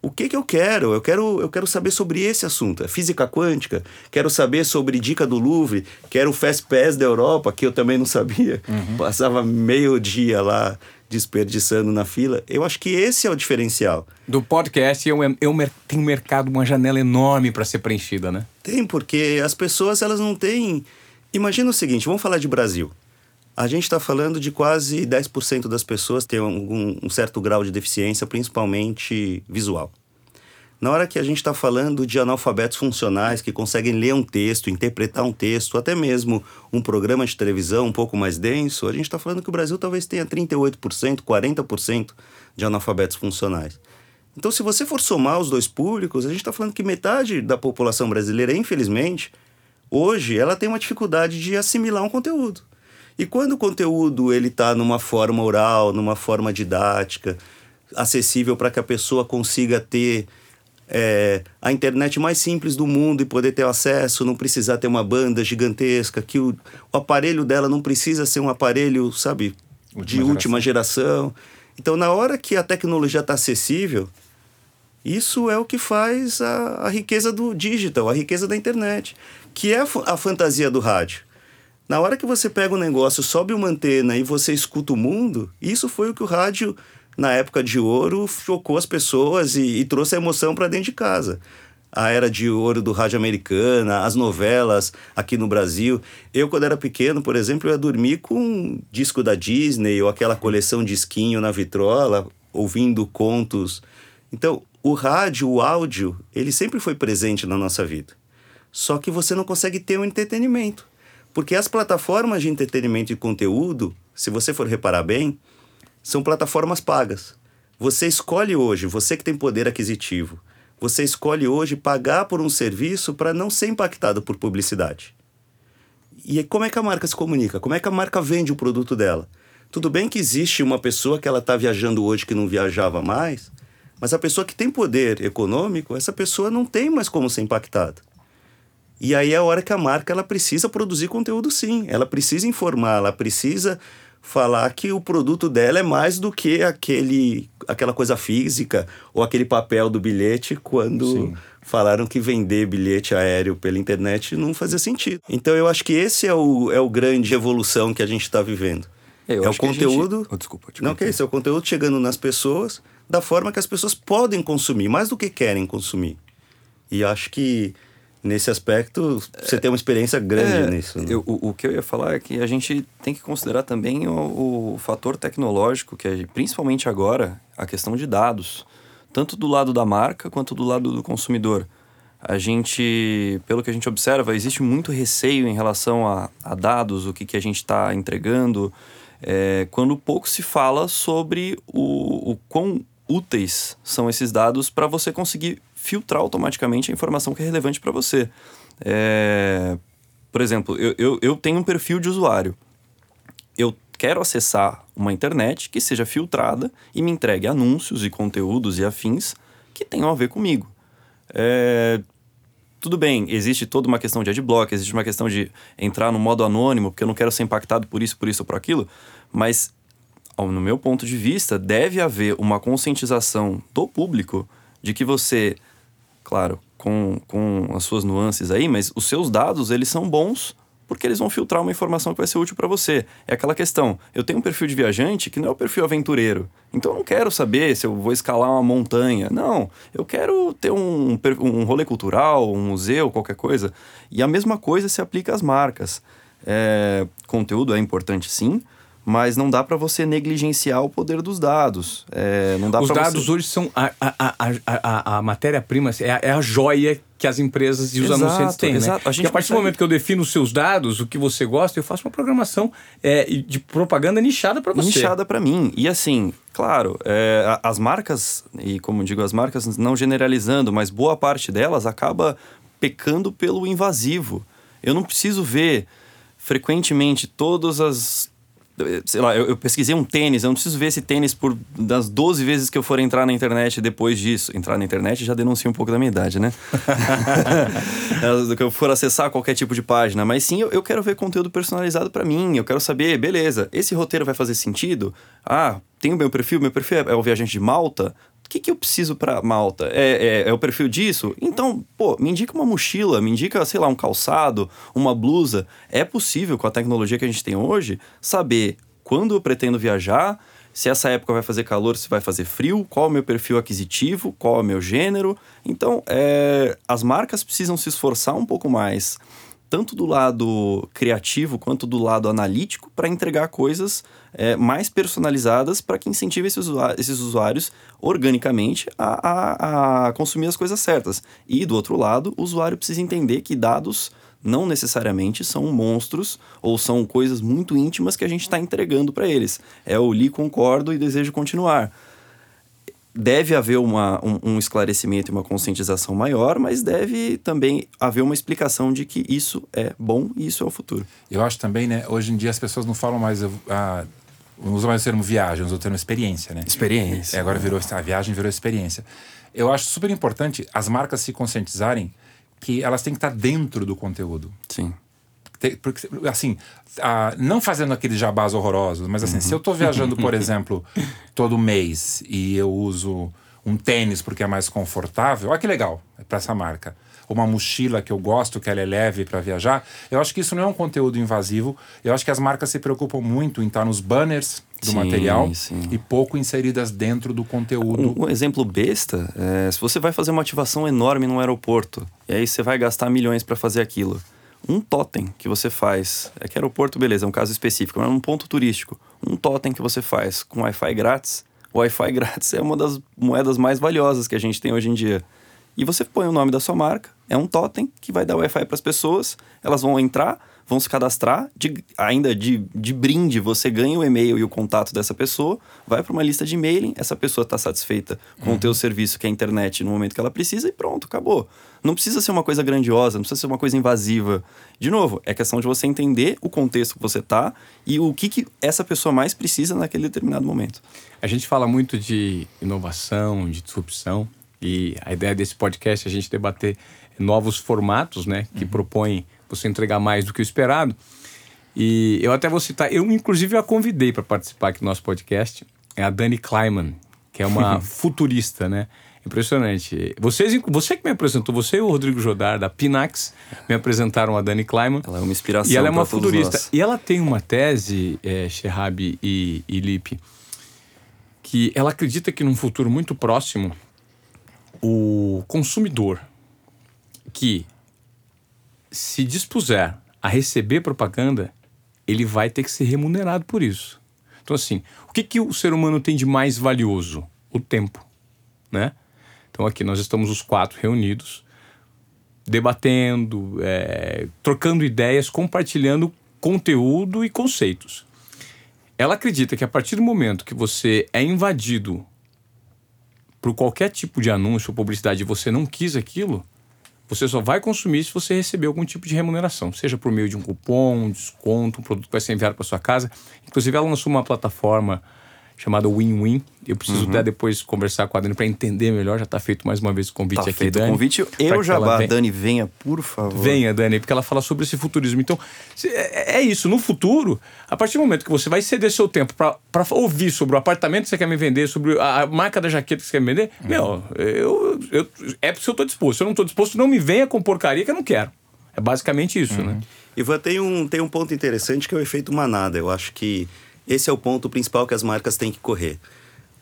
O que, que eu quero? Eu quero eu quero saber sobre esse assunto. É física quântica, quero saber sobre dica do Louvre, quero o Fast Pass da Europa, que eu também não sabia. Uhum. Passava meio dia lá desperdiçando na fila. Eu acho que esse é o diferencial. Do podcast eu, eu, tem um mercado, uma janela enorme para ser preenchida, né? Tem, porque as pessoas elas não têm. Imagina o seguinte: vamos falar de Brasil. A gente está falando de quase 10% das pessoas ter um, um certo grau de deficiência, principalmente visual. Na hora que a gente está falando de analfabetos funcionais que conseguem ler um texto, interpretar um texto, até mesmo um programa de televisão um pouco mais denso, a gente está falando que o Brasil talvez tenha 38%, 40% de analfabetos funcionais. Então, se você for somar os dois públicos, a gente está falando que metade da população brasileira, infelizmente, hoje, ela tem uma dificuldade de assimilar um conteúdo. E quando o conteúdo ele está numa forma oral, numa forma didática, acessível para que a pessoa consiga ter é, a internet mais simples do mundo e poder ter acesso, não precisar ter uma banda gigantesca, que o, o aparelho dela não precisa ser um aparelho, sabe, última de última geração. Então, na hora que a tecnologia está acessível, isso é o que faz a, a riqueza do digital, a riqueza da internet, que é a, a fantasia do rádio. Na hora que você pega um negócio, sobe uma antena e você escuta o mundo, isso foi o que o rádio, na época de ouro, chocou as pessoas e, e trouxe a emoção para dentro de casa. A era de ouro do rádio americana, as novelas aqui no Brasil. Eu, quando era pequeno, por exemplo, eu ia dormir com um disco da Disney ou aquela coleção de esquinho na vitrola, ouvindo contos. Então, o rádio, o áudio, ele sempre foi presente na nossa vida. Só que você não consegue ter um entretenimento. Porque as plataformas de entretenimento e conteúdo, se você for reparar bem, são plataformas pagas. Você escolhe hoje, você que tem poder aquisitivo, você escolhe hoje pagar por um serviço para não ser impactado por publicidade. E como é que a marca se comunica? Como é que a marca vende o produto dela? Tudo bem que existe uma pessoa que ela está viajando hoje que não viajava mais, mas a pessoa que tem poder econômico, essa pessoa não tem mais como ser impactada. E aí é a hora que a marca ela precisa produzir conteúdo sim, ela precisa informar, ela precisa falar que o produto dela é mais do que aquele aquela coisa física ou aquele papel do bilhete quando sim. falaram que vender bilhete aéreo pela internet não fazia sentido. Então eu acho que esse é o, é o grande evolução que a gente está vivendo. É, é o conteúdo. Gente... Oh, desculpa, desculpa. Não, que é isso, é o conteúdo chegando nas pessoas da forma que as pessoas podem consumir, mais do que querem consumir. E acho que nesse aspecto você tem uma experiência grande é, nisso. Né? Eu, o, o, que eu ia falar é que a gente tem que considerar também o, o fator tecnológico, que é principalmente agora a questão de dados, tanto do lado da marca quanto do lado do consumidor. A gente, pelo que a gente observa, existe muito receio em relação a, a dados, o que, que a gente está entregando, é, quando pouco se fala sobre o, o quão úteis são esses dados para você conseguir filtrar automaticamente a informação que é relevante para você. É, por exemplo, eu, eu, eu tenho um perfil de usuário. Eu quero acessar uma internet que seja filtrada e me entregue anúncios e conteúdos e afins que tenham a ver comigo. É, tudo bem, existe toda uma questão de adblock, existe uma questão de entrar no modo anônimo, porque eu não quero ser impactado por isso, por isso ou por aquilo, mas, no meu ponto de vista, deve haver uma conscientização do público de que você claro, com, com as suas nuances aí, mas os seus dados, eles são bons porque eles vão filtrar uma informação que vai ser útil para você. É aquela questão, eu tenho um perfil de viajante que não é o perfil aventureiro. Então eu não quero saber se eu vou escalar uma montanha. Não, eu quero ter um, um rolê cultural, um museu, qualquer coisa. E a mesma coisa se aplica às marcas. É, conteúdo é importante sim, mas não dá para você negligenciar o poder dos dados. É, não dá Os dados você... hoje são a, a, a, a, a matéria-prima, é, a, é a joia que as empresas e os exato, anunciantes têm, exato. né? A, gente a partir consegue... do momento que eu defino os seus dados, o que você gosta, eu faço uma programação é, de propaganda nichada para você. Nichada para mim. E assim, claro, é, as marcas, e como digo, as marcas não generalizando, mas boa parte delas acaba pecando pelo invasivo. Eu não preciso ver frequentemente todas as sei lá, eu, eu, pesquisei um tênis, eu não preciso ver esse tênis por das 12 vezes que eu for entrar na internet depois disso. Entrar na internet já denuncia um pouco da minha idade, né? que eu for acessar qualquer tipo de página. Mas sim, eu, eu quero ver conteúdo personalizado para mim. Eu quero saber, beleza, esse roteiro vai fazer sentido? Ah, tem o meu perfil, meu perfil é, é o viajante de Malta o que, que eu preciso para Malta? É, é, é, o perfil disso? Então, pô, me indica uma mochila, me indica, sei lá, um calçado, uma blusa. É possível, com a tecnologia que a gente tem hoje, saber quando eu pretendo viajar, se essa época vai fazer calor, se vai fazer frio, qual é o meu perfil aquisitivo, qual é o meu gênero. Então, é, as marcas precisam se esforçar um pouco mais, tanto do lado criativo quanto do lado analítico, para entregar coisas é, mais personalizadas para que incentive esses usuários, esses usuários organicamente a, a, a consumir as coisas certas. E do outro lado, o usuário precisa entender que dados não necessariamente são monstros ou são coisas muito íntimas que a gente está entregando para eles. É o li, concordo e desejo continuar. Deve haver uma, um, um, esclarecimento e uma conscientização maior, mas deve também haver uma explicação de que isso é bom e isso é o futuro. Eu acho também, né? Hoje em dia as pessoas não falam mais. Ah, não usa mais o termo viagem, usa o termo experiência, né? Experiência. É, agora virou a viagem virou experiência. Eu acho super importante as marcas se conscientizarem que elas têm que estar dentro do conteúdo. Sim. Porque, assim, não fazendo aqueles jabás horrorosos, mas assim, uhum. se eu estou viajando, por exemplo, todo mês e eu uso um tênis porque é mais confortável, olha que legal para essa marca. Uma mochila que eu gosto, que ela é leve para viajar. Eu acho que isso não é um conteúdo invasivo. Eu acho que as marcas se preocupam muito em estar nos banners do Sim, material sim. e pouco inseridas dentro do conteúdo. Um, um exemplo besta é se você vai fazer uma ativação enorme num aeroporto e aí você vai gastar milhões para fazer aquilo. Um totem que você faz, é que aeroporto, beleza, é um caso específico, mas num ponto turístico, um totem que você faz com Wi-Fi grátis, o Wi-Fi grátis é uma das moedas mais valiosas que a gente tem hoje em dia. E você põe o nome da sua marca, é um totem que vai dar Wi-Fi para as pessoas, elas vão entrar, vão se cadastrar, de- ainda de, de brinde você ganha o e-mail e o contato dessa pessoa, vai para uma lista de e-mailing, essa pessoa está satisfeita com o teu serviço, que é a internet, no momento que ela precisa e pronto, acabou. Não precisa ser uma coisa grandiosa, não precisa ser uma coisa invasiva. De novo, é questão de você entender o contexto que você tá e o que, que essa pessoa mais precisa naquele determinado momento. A gente fala muito de inovação, de disrupção, e a ideia desse podcast é a gente debater novos formatos, né, que propõem você entregar mais do que o esperado. E eu até vou citar, eu inclusive a convidei para participar aqui do nosso podcast, é a Dani Kleiman, que é uma futurista, né? Impressionante. Vocês, você que me apresentou, você e o Rodrigo Jodar da Pinax me apresentaram a Dani Kleiman. Ela é uma inspiração E ela é uma futurista. E ela tem uma tese, é, Sherab e, e Lipe, que ela acredita que num futuro muito próximo, o consumidor que se dispuser a receber propaganda, ele vai ter que ser remunerado por isso. Então, assim, o que, que o ser humano tem de mais valioso? O tempo, né? Então, aqui nós estamos os quatro reunidos, debatendo, é, trocando ideias, compartilhando conteúdo e conceitos. Ela acredita que a partir do momento que você é invadido por qualquer tipo de anúncio ou publicidade e você não quis aquilo, você só vai consumir se você receber algum tipo de remuneração, seja por meio de um cupom, um desconto, um produto que vai ser enviado para sua casa. Inclusive, ela lançou uma plataforma chamada Win-Win. Eu preciso até depois conversar com a Dani para entender melhor. Já está feito mais uma vez o convite Tá aqui, feito o Dani. convite. pra Eu já ela venha. Dani, venha, por favor. Venha, Dani, porque ela fala sobre esse futurismo. Então, se- é, é isso. No futuro, a partir do momento que você vai ceder seu tempo para ouvir sobre o apartamento que você quer me vender, sobre a, marca da jaqueta que você quer me vender, meu, eu, eu, é porque eu estou disposto. Se eu não estou disposto, não me venha com porcaria que eu não quero. É basicamente isso, né? Ivan, tem um, tem um ponto interessante que é o efeito manada. Eu acho que esse é o ponto principal que as marcas têm que correr.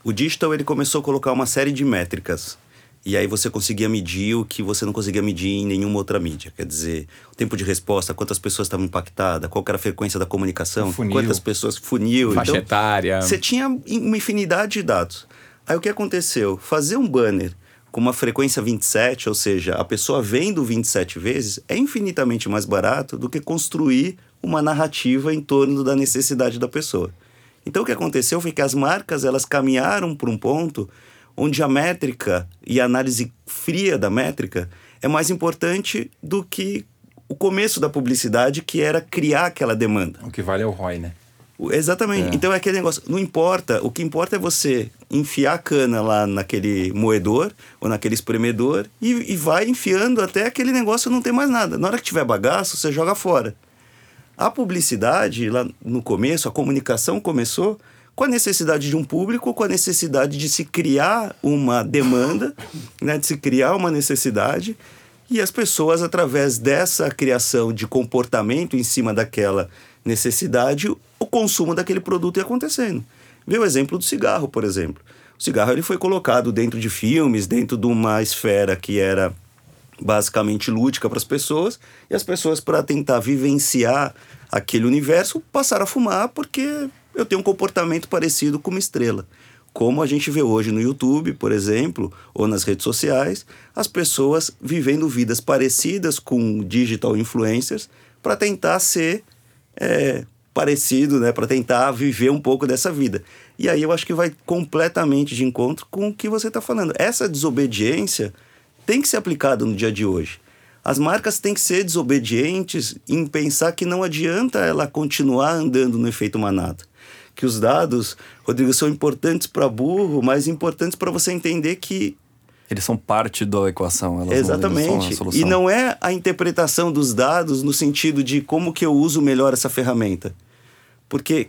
O digital ele começou a colocar uma série de métricas. E aí você conseguia medir o que você não conseguia medir em nenhuma outra mídia. Quer dizer, o tempo de resposta, quantas pessoas estavam impactadas, qual era a frequência da comunicação, funil. quantas pessoas funil. Faixa então, etária. Você tinha uma infinidade de dados. Aí o que aconteceu? Fazer um banner com uma frequência 27, ou seja, a pessoa vendo 27 vezes, é infinitamente mais barato do que construir uma narrativa em torno da necessidade da pessoa. Então o que aconteceu foi que as marcas elas caminharam para um ponto onde a métrica e a análise fria da métrica é mais importante do que o começo da publicidade, que era criar aquela demanda. O que vale é o ROI, né? Exatamente. Então é aquele negócio. Não importa. O que importa é você enfiar a cana lá naquele moedor ou naquele espremedor e, e vai enfiando até aquele negócio não ter mais nada. Na hora que tiver bagaço, você joga fora. A publicidade, lá no começo, a comunicação começou com a necessidade de um público, com a necessidade de se criar uma demanda, né, de se criar uma necessidade, e as pessoas, através dessa criação de comportamento em cima daquela necessidade, o consumo daquele produto ia acontecendo. Vê o exemplo do cigarro, por exemplo. O cigarro ele foi colocado dentro de filmes, dentro de uma esfera que era basicamente lúdica para as pessoas, e as pessoas, para tentar vivenciar aquele universo, passaram a fumar porque eu tenho um comportamento parecido com uma estrela. Como a gente vê hoje no YouTube, por exemplo, ou nas redes sociais, as pessoas vivendo vidas parecidas com digital influencers para tentar ser é, parecido, né, para tentar viver um pouco dessa vida. E aí eu acho que vai completamente de encontro com o que você está falando. Essa desobediência tem que ser aplicada no dia de hoje. As marcas têm que ser desobedientes em pensar que não adianta ela continuar andando no efeito manada. Que os dados, Rodrigo, são importantes para burro, mas importantes para você entender que Eles são parte da equação. Não- a Exatamente. solução. E não é a interpretação dos dados no sentido de como que eu uso melhor essa ferramenta. Porque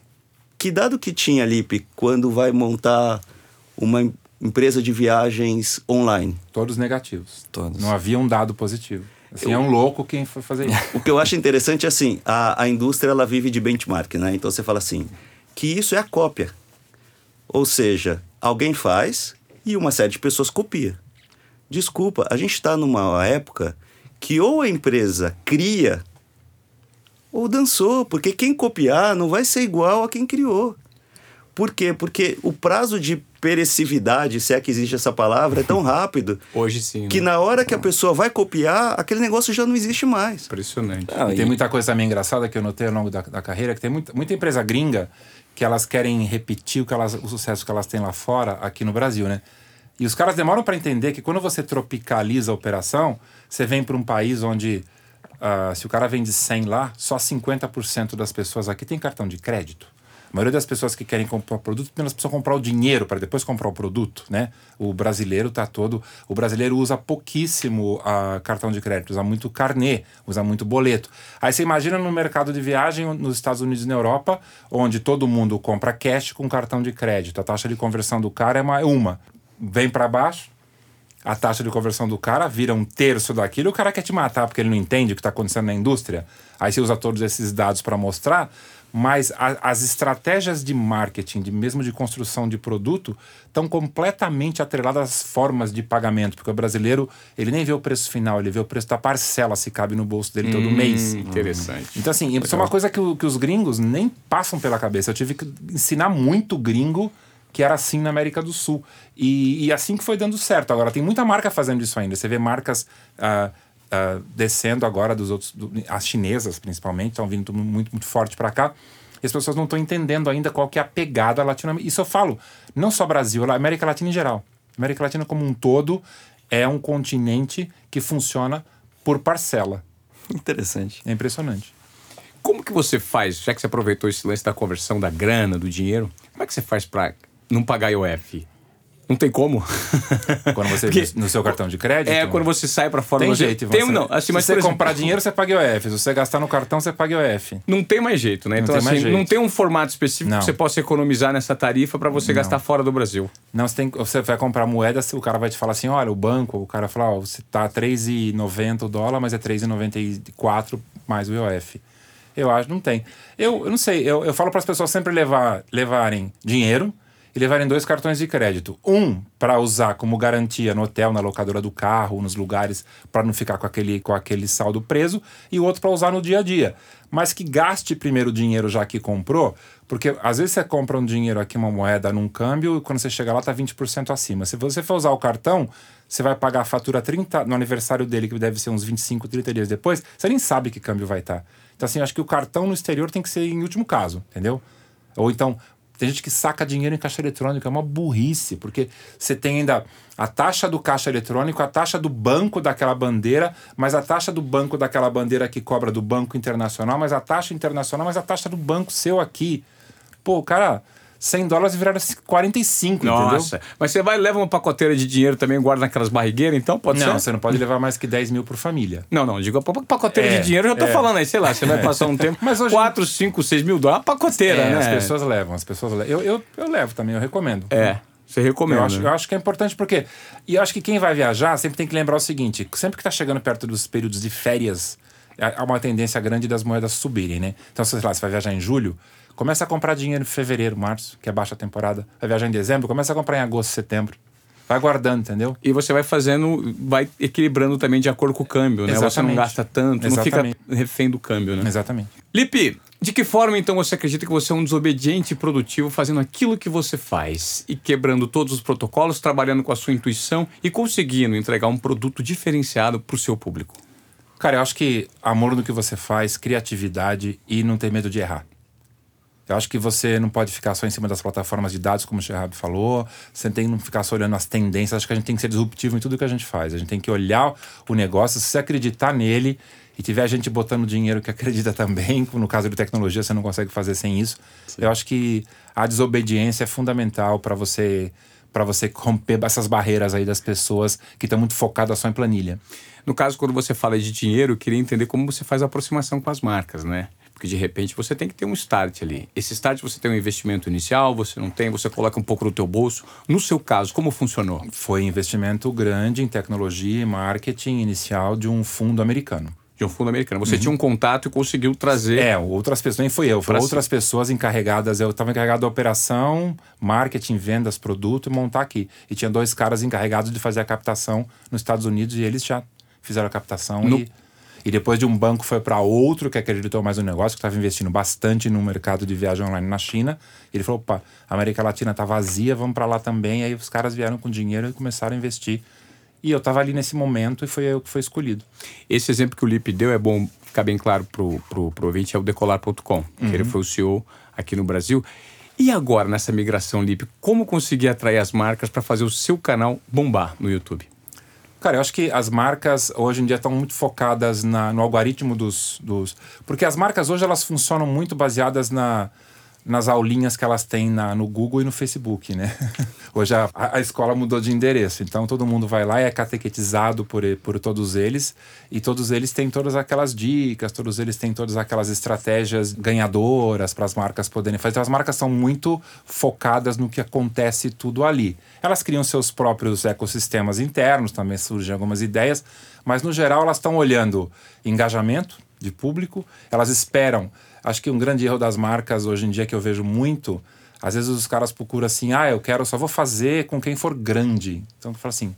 que dado que tinha, Lipe, quando vai montar uma, empresa de viagens online. Todos negativos. Todos. Não havia um dado positivo. Assim, é um louco quem foi fazer isso. O que eu acho interessante é assim, a, a indústria ela vive de benchmark, né? Então você fala assim, que isso é a cópia. Ou seja, alguém faz e uma série de pessoas copia. Desculpa, a gente está numa época que ou a empresa cria ou dançou, porque quem copiar não vai ser igual a quem criou. Por quê? Porque o prazo de perecividade, se é que existe essa palavra, é tão rápido Hoje sim. que né? na hora que a pessoa vai copiar, aquele negócio já não existe mais. Impressionante. Ah, E e- tem muita coisa também engraçada que eu notei ao longo da, da carreira, que tem muita, muita empresa gringa que elas querem repetir o, que elas, o sucesso que elas têm lá fora, aqui no Brasil, né? E os caras demoram para entender que quando você tropicaliza a operação, você vem para um país onde, ah, se o cara vende 100 lá, só 50% das pessoas aqui tem cartão de crédito. A maioria das pessoas que querem comprar produto, elas precisam comprar o dinheiro para depois comprar o produto, né? O brasileiro tá todo... O brasileiro usa pouquíssimo ah, cartão de crédito, usa muito carnê, usa muito boleto. Aí você imagina no mercado de viagem nos Estados Unidos e na Europa, onde todo mundo compra cash com cartão de crédito. A taxa de conversão do cara é uma. uma. Vem para baixo, a taxa de conversão do cara vira um terço daquilo, o cara quer te matar porque ele não entende o que está acontecendo na indústria. Aí você usa todos esses dados para mostrar, mas a- as estratégias de marketing, de mesmo de construção de produto, estão completamente atreladas às formas de pagamento, porque o brasileiro ele nem vê o preço final, ele vê o preço da parcela se cabe no bolso dele todo mês. Interessante. Então, assim, isso é uma coisa que, que os gringos nem passam pela cabeça. Eu tive que ensinar muito gringo que era assim na América do Sul. E, e assim que foi dando certo. Agora, tem muita marca fazendo isso ainda. Você vê marcas ah, ah, descendo agora dos outros, do- as chinesas principalmente, estão vindo muito, muito forte para cá. E as pessoas não estão entendendo ainda qual que é a pegada latino-americana. Isso eu falo, não só Brasil, a América Latina em geral. América Latina como um todo é um continente que funciona por parcela. Interessante. É impressionante. Como que você faz, já que você aproveitou esse lance da conversão da grana, do dinheiro, como é que você faz pra não pagar IOF? Não tem como. Quando você Porque- no seu cartão de crédito. É, quando você sai pra fora... tem você... jeito. Tem, você, não, assim, se mas, você exemplo, comprar dinheiro, você paga IOF. Se você gastar no cartão, você paga IOF. Não tem mais jeito, né? Não então, tem assim, jeito. não tem um formato específico Não. que você possa economizar nessa tarifa pra você gastar fora do Brasil. Não, você, tem, você vai comprar moeda, o cara vai te falar assim: olha, o banco, o cara fala, ó, você tá 3,90 o dólar, mas é 3,94 mais o IOF. Eu acho, não tem. Eu, eu não sei, eu, eu falo para as pessoas sempre levar, levarem dinheiro e levarem dois cartões de crédito. Um para usar como garantia no hotel, na locadora do carro, nos lugares, para não ficar com aquele, com aquele saldo preso, e o outro para usar no dia a dia. Mas que gaste primeiro o dinheiro já que comprou, porque às vezes você compra um dinheiro aqui, uma moeda num câmbio, e quando você chega lá tá 20% acima. Se você for usar o cartão, você vai pagar a fatura 30 no aniversário dele, que deve ser uns 25, 30 dias depois, você nem sabe que câmbio vai estar. Então, assim, acho que o cartão no exterior tem que ser em último caso, entendeu? Ou então, tem gente que saca dinheiro em caixa eletrônica, é uma burrice, porque você tem ainda a taxa do caixa eletrônico, a taxa do banco daquela bandeira, mas a taxa do banco daquela bandeira que cobra do banco internacional, mas a taxa internacional, mas a taxa do banco seu aqui. Pô, cara, 100 dólares viraram 45, Nossa. entendeu? Mas você vai leva uma pacoteira de dinheiro também guarda naquelas barrigueiras, então pode Não, ser? você não pode levar mais que 10 mil por família. Não, não, digo pacoteira É, de dinheiro, eu já tô é. falando aí, sei lá, você vai passar um tempo, Mas hoje- 4, 5, 6 mil dólares, uma pacoteira, É, né? as pessoas levam, as pessoas levam. Eu, eu, eu levo também, eu recomendo. É, você recomenda. Eu acho, eu acho que é importante porque. E eu acho que quem vai viajar sempre tem que lembrar o seguinte: sempre que está chegando perto dos períodos de férias, há há uma tendência grande das moedas subirem, né? Então, sei lá, você vai viajar em julho, começa a comprar dinheiro em fevereiro, março, que é baixa temporada. Vai viajar em dezembro, começa a comprar em agosto, setembro. Vai guardando, entendeu? E você vai fazendo, vai equilibrando também de acordo com o câmbio, né? Você não Exatamente. gasta tanto, Exatamente. não fica refém do câmbio, né? Exatamente. Lipe, de que forma então você acredita que você é um desobediente e produtivo fazendo aquilo que você faz e quebrando todos os protocolos, trabalhando com a sua intuição e conseguindo entregar um produto diferenciado para o seu público? Cara, eu acho que amor no que você faz, criatividade e não ter medo de errar. Eu acho que você não pode ficar só em cima das plataformas de dados, como o Sherab falou. Você tem que não ficar só olhando as tendências. Acho que a gente tem que ser disruptivo em tudo que a gente faz. A gente tem que olhar o negócio, se acreditar nele e tiver gente botando dinheiro que acredita também, no caso de tecnologia, você não consegue fazer sem isso. Eu acho que a desobediência é fundamental para você para você romper essas barreiras aí das pessoas que estão muito focadas só em planilha. No caso, quando você fala de dinheiro, eu queria entender como você faz a aproximação com as marcas, né? Porque de repente você tem que ter um start ali. Esse start você tem um investimento inicial, você não tem, você coloca um pouco no teu bolso. No seu caso, como funcionou? Foi investimento grande em tecnologia e marketing inicial de um fundo americano. De um fundo americano. Você uhum. tinha um contato e conseguiu trazer. É, outras pessoas, nem fui eu, foram outras pessoas encarregadas. Eu estava encarregado da operação, marketing, vendas, produto e montar aqui. E tinha dois caras encarregados de fazer a captação nos Estados Unidos e eles já fizeram a captação no... e e depois de um banco foi para outro que acreditou mais no negócio, que estava investindo bastante no mercado de viagem online na China. Ele falou: opa, a América Latina está vazia, vamos para lá também. E aí os caras vieram com dinheiro e começaram a investir. E eu estava ali nesse momento e foi eu que foi escolhido. Esse exemplo que o Lipe deu é bom ficar bem claro pro, pro, pro ouvinte, é o decolar.com, uhum. que ele foi o CEO aqui no Brasil. E agora, nessa migração, Lipe, como conseguir atrair as marcas para fazer o seu canal bombar no YouTube? Cara, eu acho que as marcas hoje em dia estão muito focadas na, no algoritmo dos, dos. Porque as marcas hoje elas funcionam muito baseadas na, nas aulinhas que elas têm na, no Google e no Facebook, né? Hoje a, a escola mudou de endereço, então todo mundo vai lá e é catequetizado por, por todos eles, e todos eles têm todas aquelas dicas, todos eles têm todas aquelas estratégias ganhadoras para as marcas poderem fazer. Então as marcas são muito focadas no que acontece tudo ali. Elas criam seus próprios ecossistemas internos, também surgem algumas ideias, mas no geral elas estão olhando engajamento de público, elas esperam Acho que um grande erro das marcas hoje em dia que eu vejo muito, às vezes os caras procuram assim, ah, eu quero, só vou fazer com quem for grande. Então, fala assim,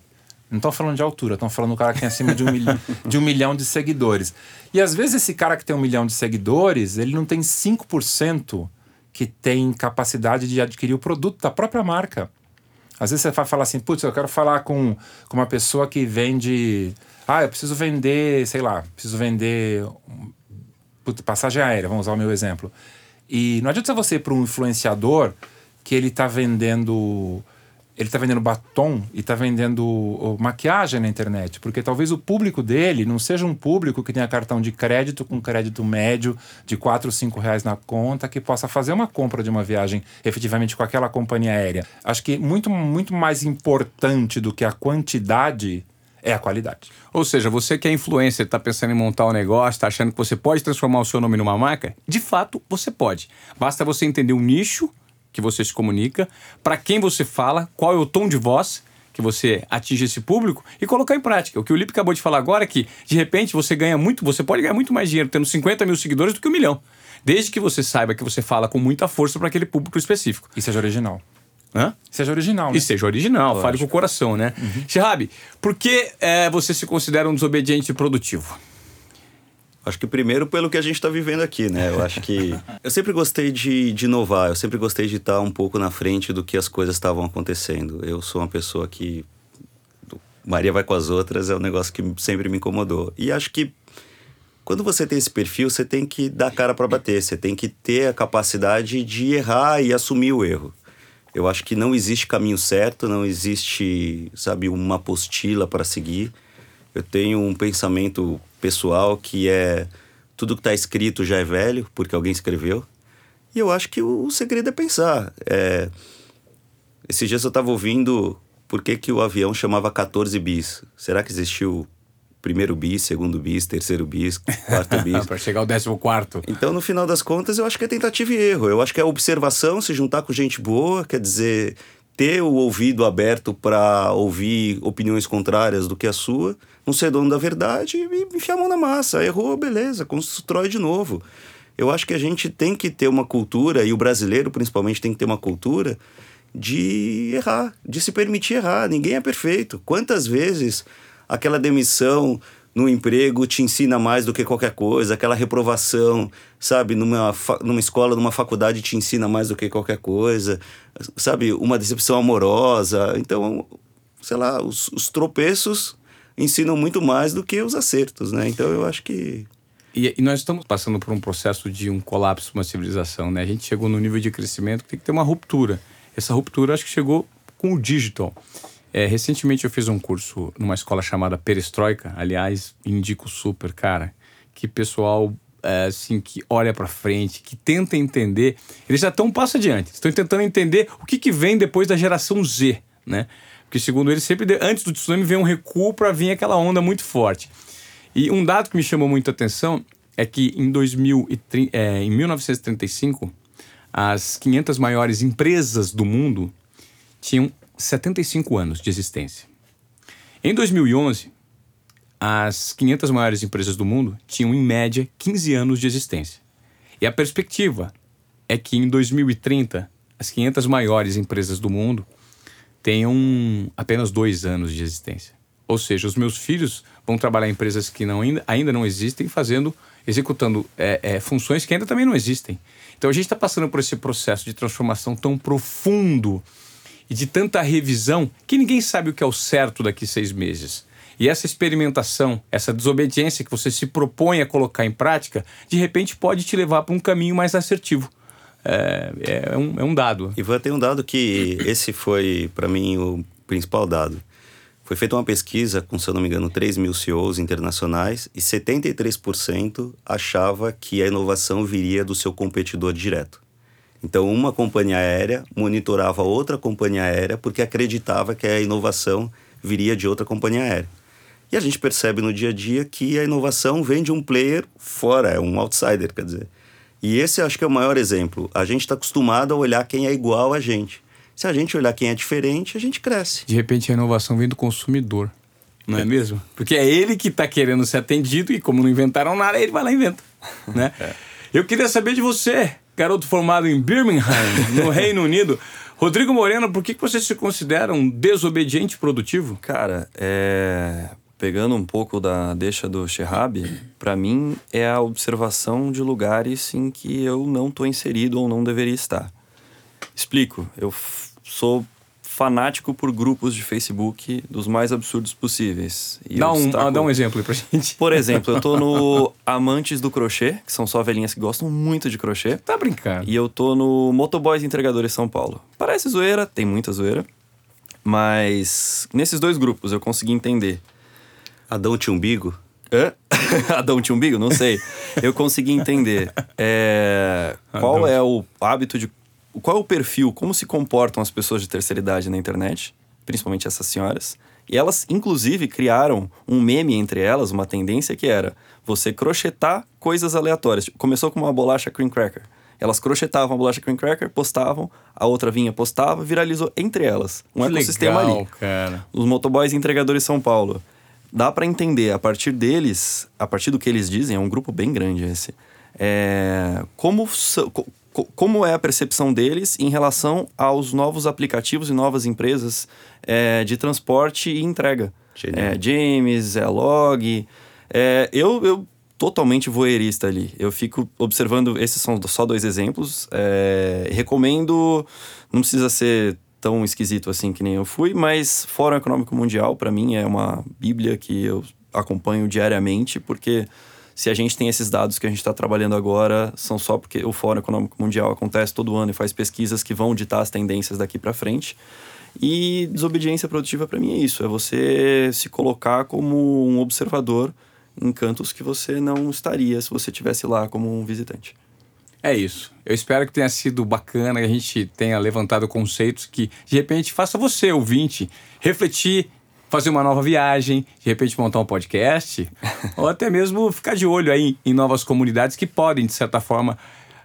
não estão falando de altura, estão falando do cara que tem acima de um, milhão, de um milhão de seguidores. E às vezes esse cara que tem um milhão de seguidores, ele não tem 5% que tem capacidade de adquirir o produto da própria marca. Às vezes você vai falar assim, putz, eu quero falar com, com uma pessoa que vende. Ah, eu preciso vender, sei lá, preciso vender passagem aérea, vamos usar o meu exemplo. E não adianta você ir para um influenciador que ele está vendendo ele está vendendo batom e está vendendo maquiagem na internet, porque talvez o público dele não seja um público que tenha cartão de crédito com crédito médio de 4 ou 5 reais na conta, que possa fazer uma compra de uma viagem efetivamente com aquela companhia aérea. Acho que muito, muito mais importante do que a quantidade é a qualidade. Ou seja, você que é influencer, está pensando em montar um negócio, está achando que você pode transformar o seu nome numa marca? De fato, você pode. Basta você entender o nicho que você se comunica, para quem você fala, qual é o tom de voz que você atinge esse público e colocar em prática. O que o Lipe acabou de falar agora é que, de repente, você ganha muito, você pode ganhar muito mais dinheiro tendo 50 mil seguidores do que um milhão. Desde que você saiba que você fala com muita força para aquele público específico. E seja original. Hã? Seja original, né? E seja original, Lógico. fale com o coração, né? Uhum. Shihab, por que é, você se considera um desobediente produtivo? Acho que primeiro pelo que a gente está vivendo aqui, né? Eu acho que. eu sempre gostei de, de inovar, eu sempre gostei de estar um pouco na frente do que as coisas estavam acontecendo. Eu sou uma pessoa que. Maria vai com as outras é um negócio que sempre me incomodou. E acho que quando você tem esse perfil, você tem que dar cara para bater, você tem que ter a capacidade de errar e assumir o erro. Eu acho que não existe caminho certo, não existe, sabe, uma apostila para seguir. Eu tenho um pensamento pessoal que é tudo que está escrito já é velho, porque alguém escreveu. E eu acho que o, segredo é pensar. É... Esses dias eu estava ouvindo por que, que o avião chamava 14 bis. Será que existiu primeiro bis, segundo bis, terceiro bis, quarto bis. para chegar ao décimo quarto. Então, no final das contas, eu acho que é tentativa e erro. Eu acho que é observação, se juntar com gente boa, quer dizer, ter o ouvido aberto para ouvir opiniões contrárias do que a sua, não ser dono da verdade e enfiar a mão na massa. Errou, beleza, constrói de novo. Eu acho que a gente tem que ter uma cultura, e o brasileiro principalmente tem que ter uma cultura de errar, de se permitir errar. Ninguém é perfeito. Quantas vezes aquela demissão no emprego te ensina mais do que qualquer coisa, aquela reprovação, sabe, numa, numa escola, numa faculdade te ensina mais do que qualquer coisa, sabe, uma decepção amorosa. Então, sei lá, os, os tropeços ensinam muito mais do que os acertos, né? Então eu acho que. E, e, nós estamos passando por um processo de um colapso uma civilização, né? A gente chegou no nível de crescimento que tem que ter uma ruptura. Essa ruptura acho que chegou com o digital. É, recentemente eu fiz um curso numa escola chamada Perestroika, aliás, indico super, cara, que pessoal é, assim que olha para frente, que tenta entender, eles já estão um passo adiante, estão tentando entender o que, que vem depois da geração Z, né? Porque segundo eles sempre antes do tsunami vem um recuo para vir aquela onda muito forte. E um dado que me chamou muita atenção é que em, 2030, é, em 1935, as 500 maiores empresas do mundo tinham 75 anos de existência. Em 2011, as 500 maiores empresas do mundo tinham, em média, 15 anos de existência. E a perspectiva é que em 2030, as 500 maiores empresas do mundo tenham apenas dois anos de existência. Ou seja, os meus filhos vão trabalhar em empresas que não, ainda, ainda não existem, fazendo, executando é, é, funções que ainda também não existem. Então a gente está passando por esse processo de transformação tão profundo e de tanta revisão que ninguém sabe o que é o certo daqui seis meses. E essa experimentação, essa desobediência que você se propõe a colocar em prática, de repente pode te levar para um caminho mais assertivo. É, é, um, é um dado. Ivan, tem um dado que esse foi, para mim, o principal dado. Foi feita uma pesquisa com, se eu não me engano, 3 mil CEOs internacionais e 73% achava que a inovação viria do seu competidor direto. Então, uma companhia aérea monitorava outra companhia aérea porque acreditava que a inovação viria de outra companhia aérea. E a gente percebe no dia a dia que a inovação vem de um player fora, é um outsider, quer dizer. E esse acho que é o maior exemplo. A gente está acostumado a olhar quem é igual a gente. Se a gente olhar quem é diferente, a gente cresce. De repente a inovação vem do consumidor, não é, é mesmo? Porque é ele que está querendo ser atendido e como não inventaram nada, ele vai lá e inventa. Né? É. Eu queria saber de você, garoto formado em Birmingham, no Reino Unido. Rodrigo Moreno, por que você se considera um desobediente produtivo? Cara, é... pegando um pouco da deixa do Shehab, para mim é a observação de lugares em que eu não estou inserido ou não deveria estar. Explico. Eu sou fanático por grupos de Facebook dos mais absurdos possíveis. E dá, um, destaco... dá um exemplo aí pra gente. Por exemplo, eu tô no Amantes do Crochê, que são só velhinhas que gostam muito de crochê. Tá brincando. E eu tô no Motoboys Entregadores São Paulo. Parece zoeira, tem muita zoeira. Mas nesses dois grupos eu consegui entender. Adão tinha umbigo? Hã? Adão tinha umbigo? Não sei. Eu consegui entender é, qual é o hábito de qual é o perfil, como se comportam as pessoas de terceira idade na internet, principalmente essas senhoras. E elas, inclusive, criaram um meme entre elas, uma tendência que era você crochetar coisas aleatórias. Começou com uma bolacha cream cracker. Elas crochetavam a bolacha cream cracker, postavam, a outra vinha, postava, viralizou entre elas. Um que ecossistema legal, ali. Cara. Os motoboys entregadores São Paulo. Dá para entender, a partir deles, a partir do que eles dizem, é um grupo bem grande esse. É, como, como é a percepção deles em relação aos novos aplicativos e novas empresas é, de transporte e entrega. É, James, é, Log. É, eu, eu totalmente voyeurista ali. Eu fico observando, esses são só dois exemplos. É, recomendo, não precisa ser tão esquisito assim que nem eu fui, mas Fórum Econômico Mundial, para mim, é uma bíblia que eu acompanho diariamente, porque se a gente tem esses dados que a gente está trabalhando agora, são só porque o Fórum Econômico Mundial acontece todo ano e faz pesquisas que vão ditar as tendências daqui para frente. E desobediência produtiva para mim é isso, é você se colocar como um observador em cantos que você não estaria se você estivesse lá como um visitante. É isso. Eu espero que tenha sido bacana, que a gente tenha levantado conceitos que, de repente, faça você, ouvinte, refletir fazer uma nova viagem, de repente montar um podcast, ou até mesmo ficar de olho aí em novas comunidades que podem, de certa forma,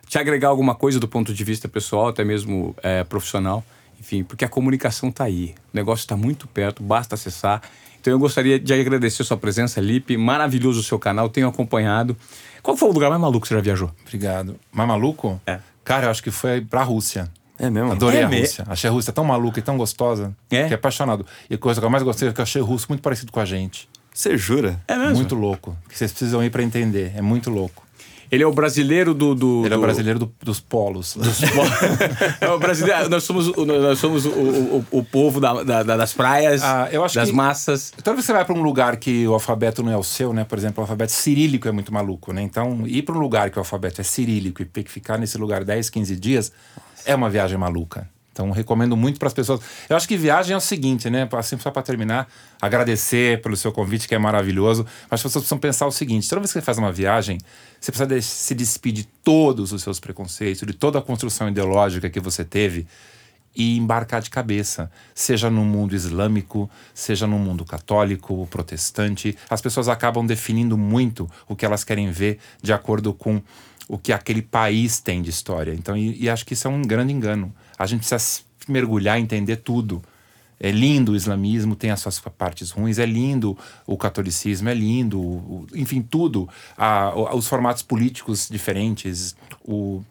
te agregar alguma coisa do ponto de vista pessoal, até mesmo é, profissional. Enfim, porque a comunicação está aí, o negócio está muito perto, basta acessar. Então eu gostaria de agradecer a sua presença, Lipe. Maravilhoso o seu canal, tenho acompanhado. Qual foi o lugar mais maluco que você já viajou? Obrigado. Mais maluco? É. Cara, eu acho que foi pra Rússia. É mesmo? Adorei é a Rússia. Achei a Rússia tão maluca e tão gostosa. É? Que é apaixonado. E a coisa que eu mais gostei é que eu achei o russo muito parecido com a gente. Você jura? É mesmo? Muito louco. Que vocês precisam ir para entender. É muito louco. Ele é o brasileiro do. do Ele é o brasileiro do, dos polos. Dos é o brasileiro. Nós somos, nós somos o, o, o povo da, da, das praias, ah, eu acho das que, massas. Toda vez que você vai para um lugar que o alfabeto não é o seu, né? Por exemplo, o alfabeto cirílico é muito maluco, né? Então, ir para um lugar que o alfabeto é cirílico e ter que ficar nesse lugar 10, 15 dias é uma viagem maluca. Então, recomendo muito para as pessoas. Eu acho que viagem é o seguinte, né? Assim, só para terminar, agradecer pelo seu convite, que é maravilhoso. Mas as pessoas precisam pensar o seguinte: toda vez que você faz uma viagem, você precisa se despedir de todos os seus preconceitos, de toda a construção ideológica que você teve e embarcar de cabeça, seja no mundo islâmico, seja no mundo católico, protestante. As pessoas acabam definindo muito o que elas querem ver de acordo com o que aquele país tem de história. Então, e, e acho que isso é um grande engano. A gente precisa mergulhar, entender tudo. É lindo o islamismo, tem as suas partes ruins, é lindo o catolicismo, é lindo, o, enfim, tudo. Ah, os formatos políticos diferentes, o,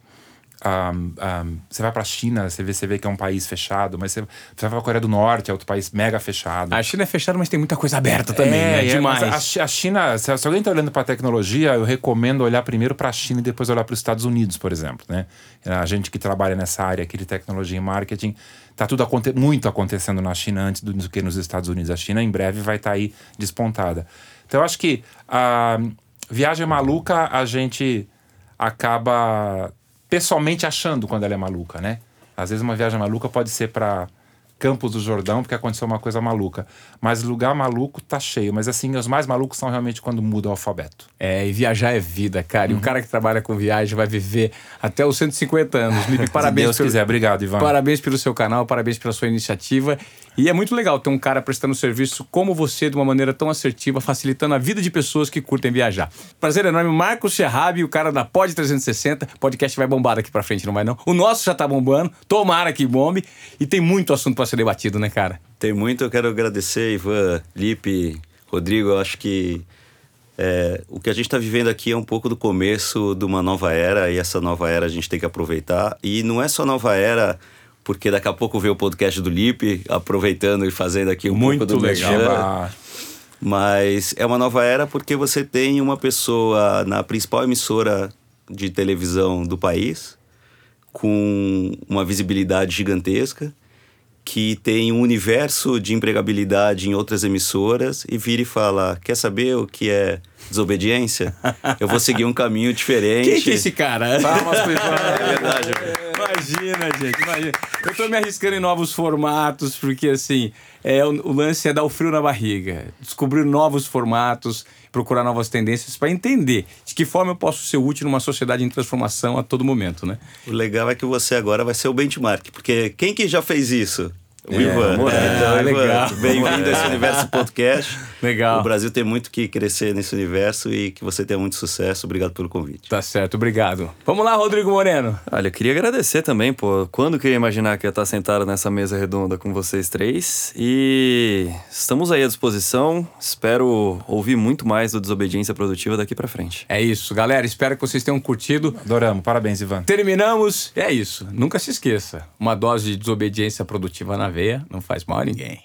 um, um, você vai para a China, você vê, você vê que é um país fechado, mas você, você vai para a Coreia do Norte, é outro país mega fechado. A China é fechada, mas tem muita coisa aberta também, é, né? É, Demais. A, a, China, se, se alguém está olhando para tecnologia, eu recomendo olhar primeiro para a China e depois olhar para os Estados Unidos, por exemplo. Né? A gente que trabalha nessa área aqui de tecnologia e marketing, está tudo aconte muito acontecendo na China antes do, do, que nos Estados Unidos. A China em breve vai estar tá aí despontada. Então eu acho que a viagem maluca a gente acaba pessoalmente achando quando ela é maluca, né? Às vezes uma viagem maluca pode ser para Campos do Jordão, porque aconteceu uma coisa maluca. Mas lugar maluco tá cheio. Mas assim, os mais malucos são realmente quando muda o alfabeto. É, e viajar é vida, cara. E uhum. o cara que trabalha com viagem vai viver até os 150 anos. Lipe, parabéns. Se Deus pelo... quiser. Obrigado, Ivan. Parabéns pelo seu canal, parabéns pela sua iniciativa. E é muito legal ter um cara prestando serviço como você, de uma maneira tão assertiva, facilitando a vida de pessoas que curtem viajar. Prazer enorme, Marcos Scherrabi, o cara da Pod 360. Podcast vai bombar daqui pra frente, não vai não? O nosso já tá bombando, tomara que bombe. E tem muito assunto para ser debatido, né, cara? Tem muito, eu quero agradecer, Ivan, Lipe, Rodrigo. Eu acho que é, o que a gente está vivendo aqui é um pouco do começo de uma nova era, e essa nova era a gente tem que aproveitar. E não é só nova era porque daqui a pouco vê o podcast do Lipe, aproveitando e fazendo aqui um Muito pouco do legal. Mas é uma nova era porque você tem uma pessoa na principal emissora de televisão do país, com uma visibilidade gigantesca, que tem um universo de empregabilidade em outras emissoras e vira e fala: Quer saber o que é desobediência? Eu vou seguir um caminho diferente. Quem que é esse cara? Palmas É verdade. Imagina, gente, imagina. Eu tô me arriscando em novos formatos, porque assim, é, o, o lance é dar o frio na barriga, descobrir novos formatos, procurar novas tendências para entender de que forma eu posso ser útil numa sociedade em transformação a todo momento, né? O legal é que você agora vai ser o benchmark, porque quem que já fez isso? O é, Ivan. É, então, legal. Bem-vindo a esse universo podcast. Legal. O Brasil tem muito que crescer nesse universo e que você tenha muito sucesso. Obrigado pelo convite. Tá certo, obrigado. Vamos lá, Rodrigo Moreno. Olha, eu queria agradecer também, pô. Quando que eu ia imaginar que eu ia estar sentado nessa mesa redonda com vocês três? E estamos aí à disposição. Espero ouvir muito mais do Desobediência Produtiva daqui para frente. É isso, galera. Espero que vocês tenham curtido. Adoramos. Parabéns, Ivan. Terminamos. É isso. Nunca se esqueça. Uma dose de desobediência produtiva na veia não faz mal a ninguém.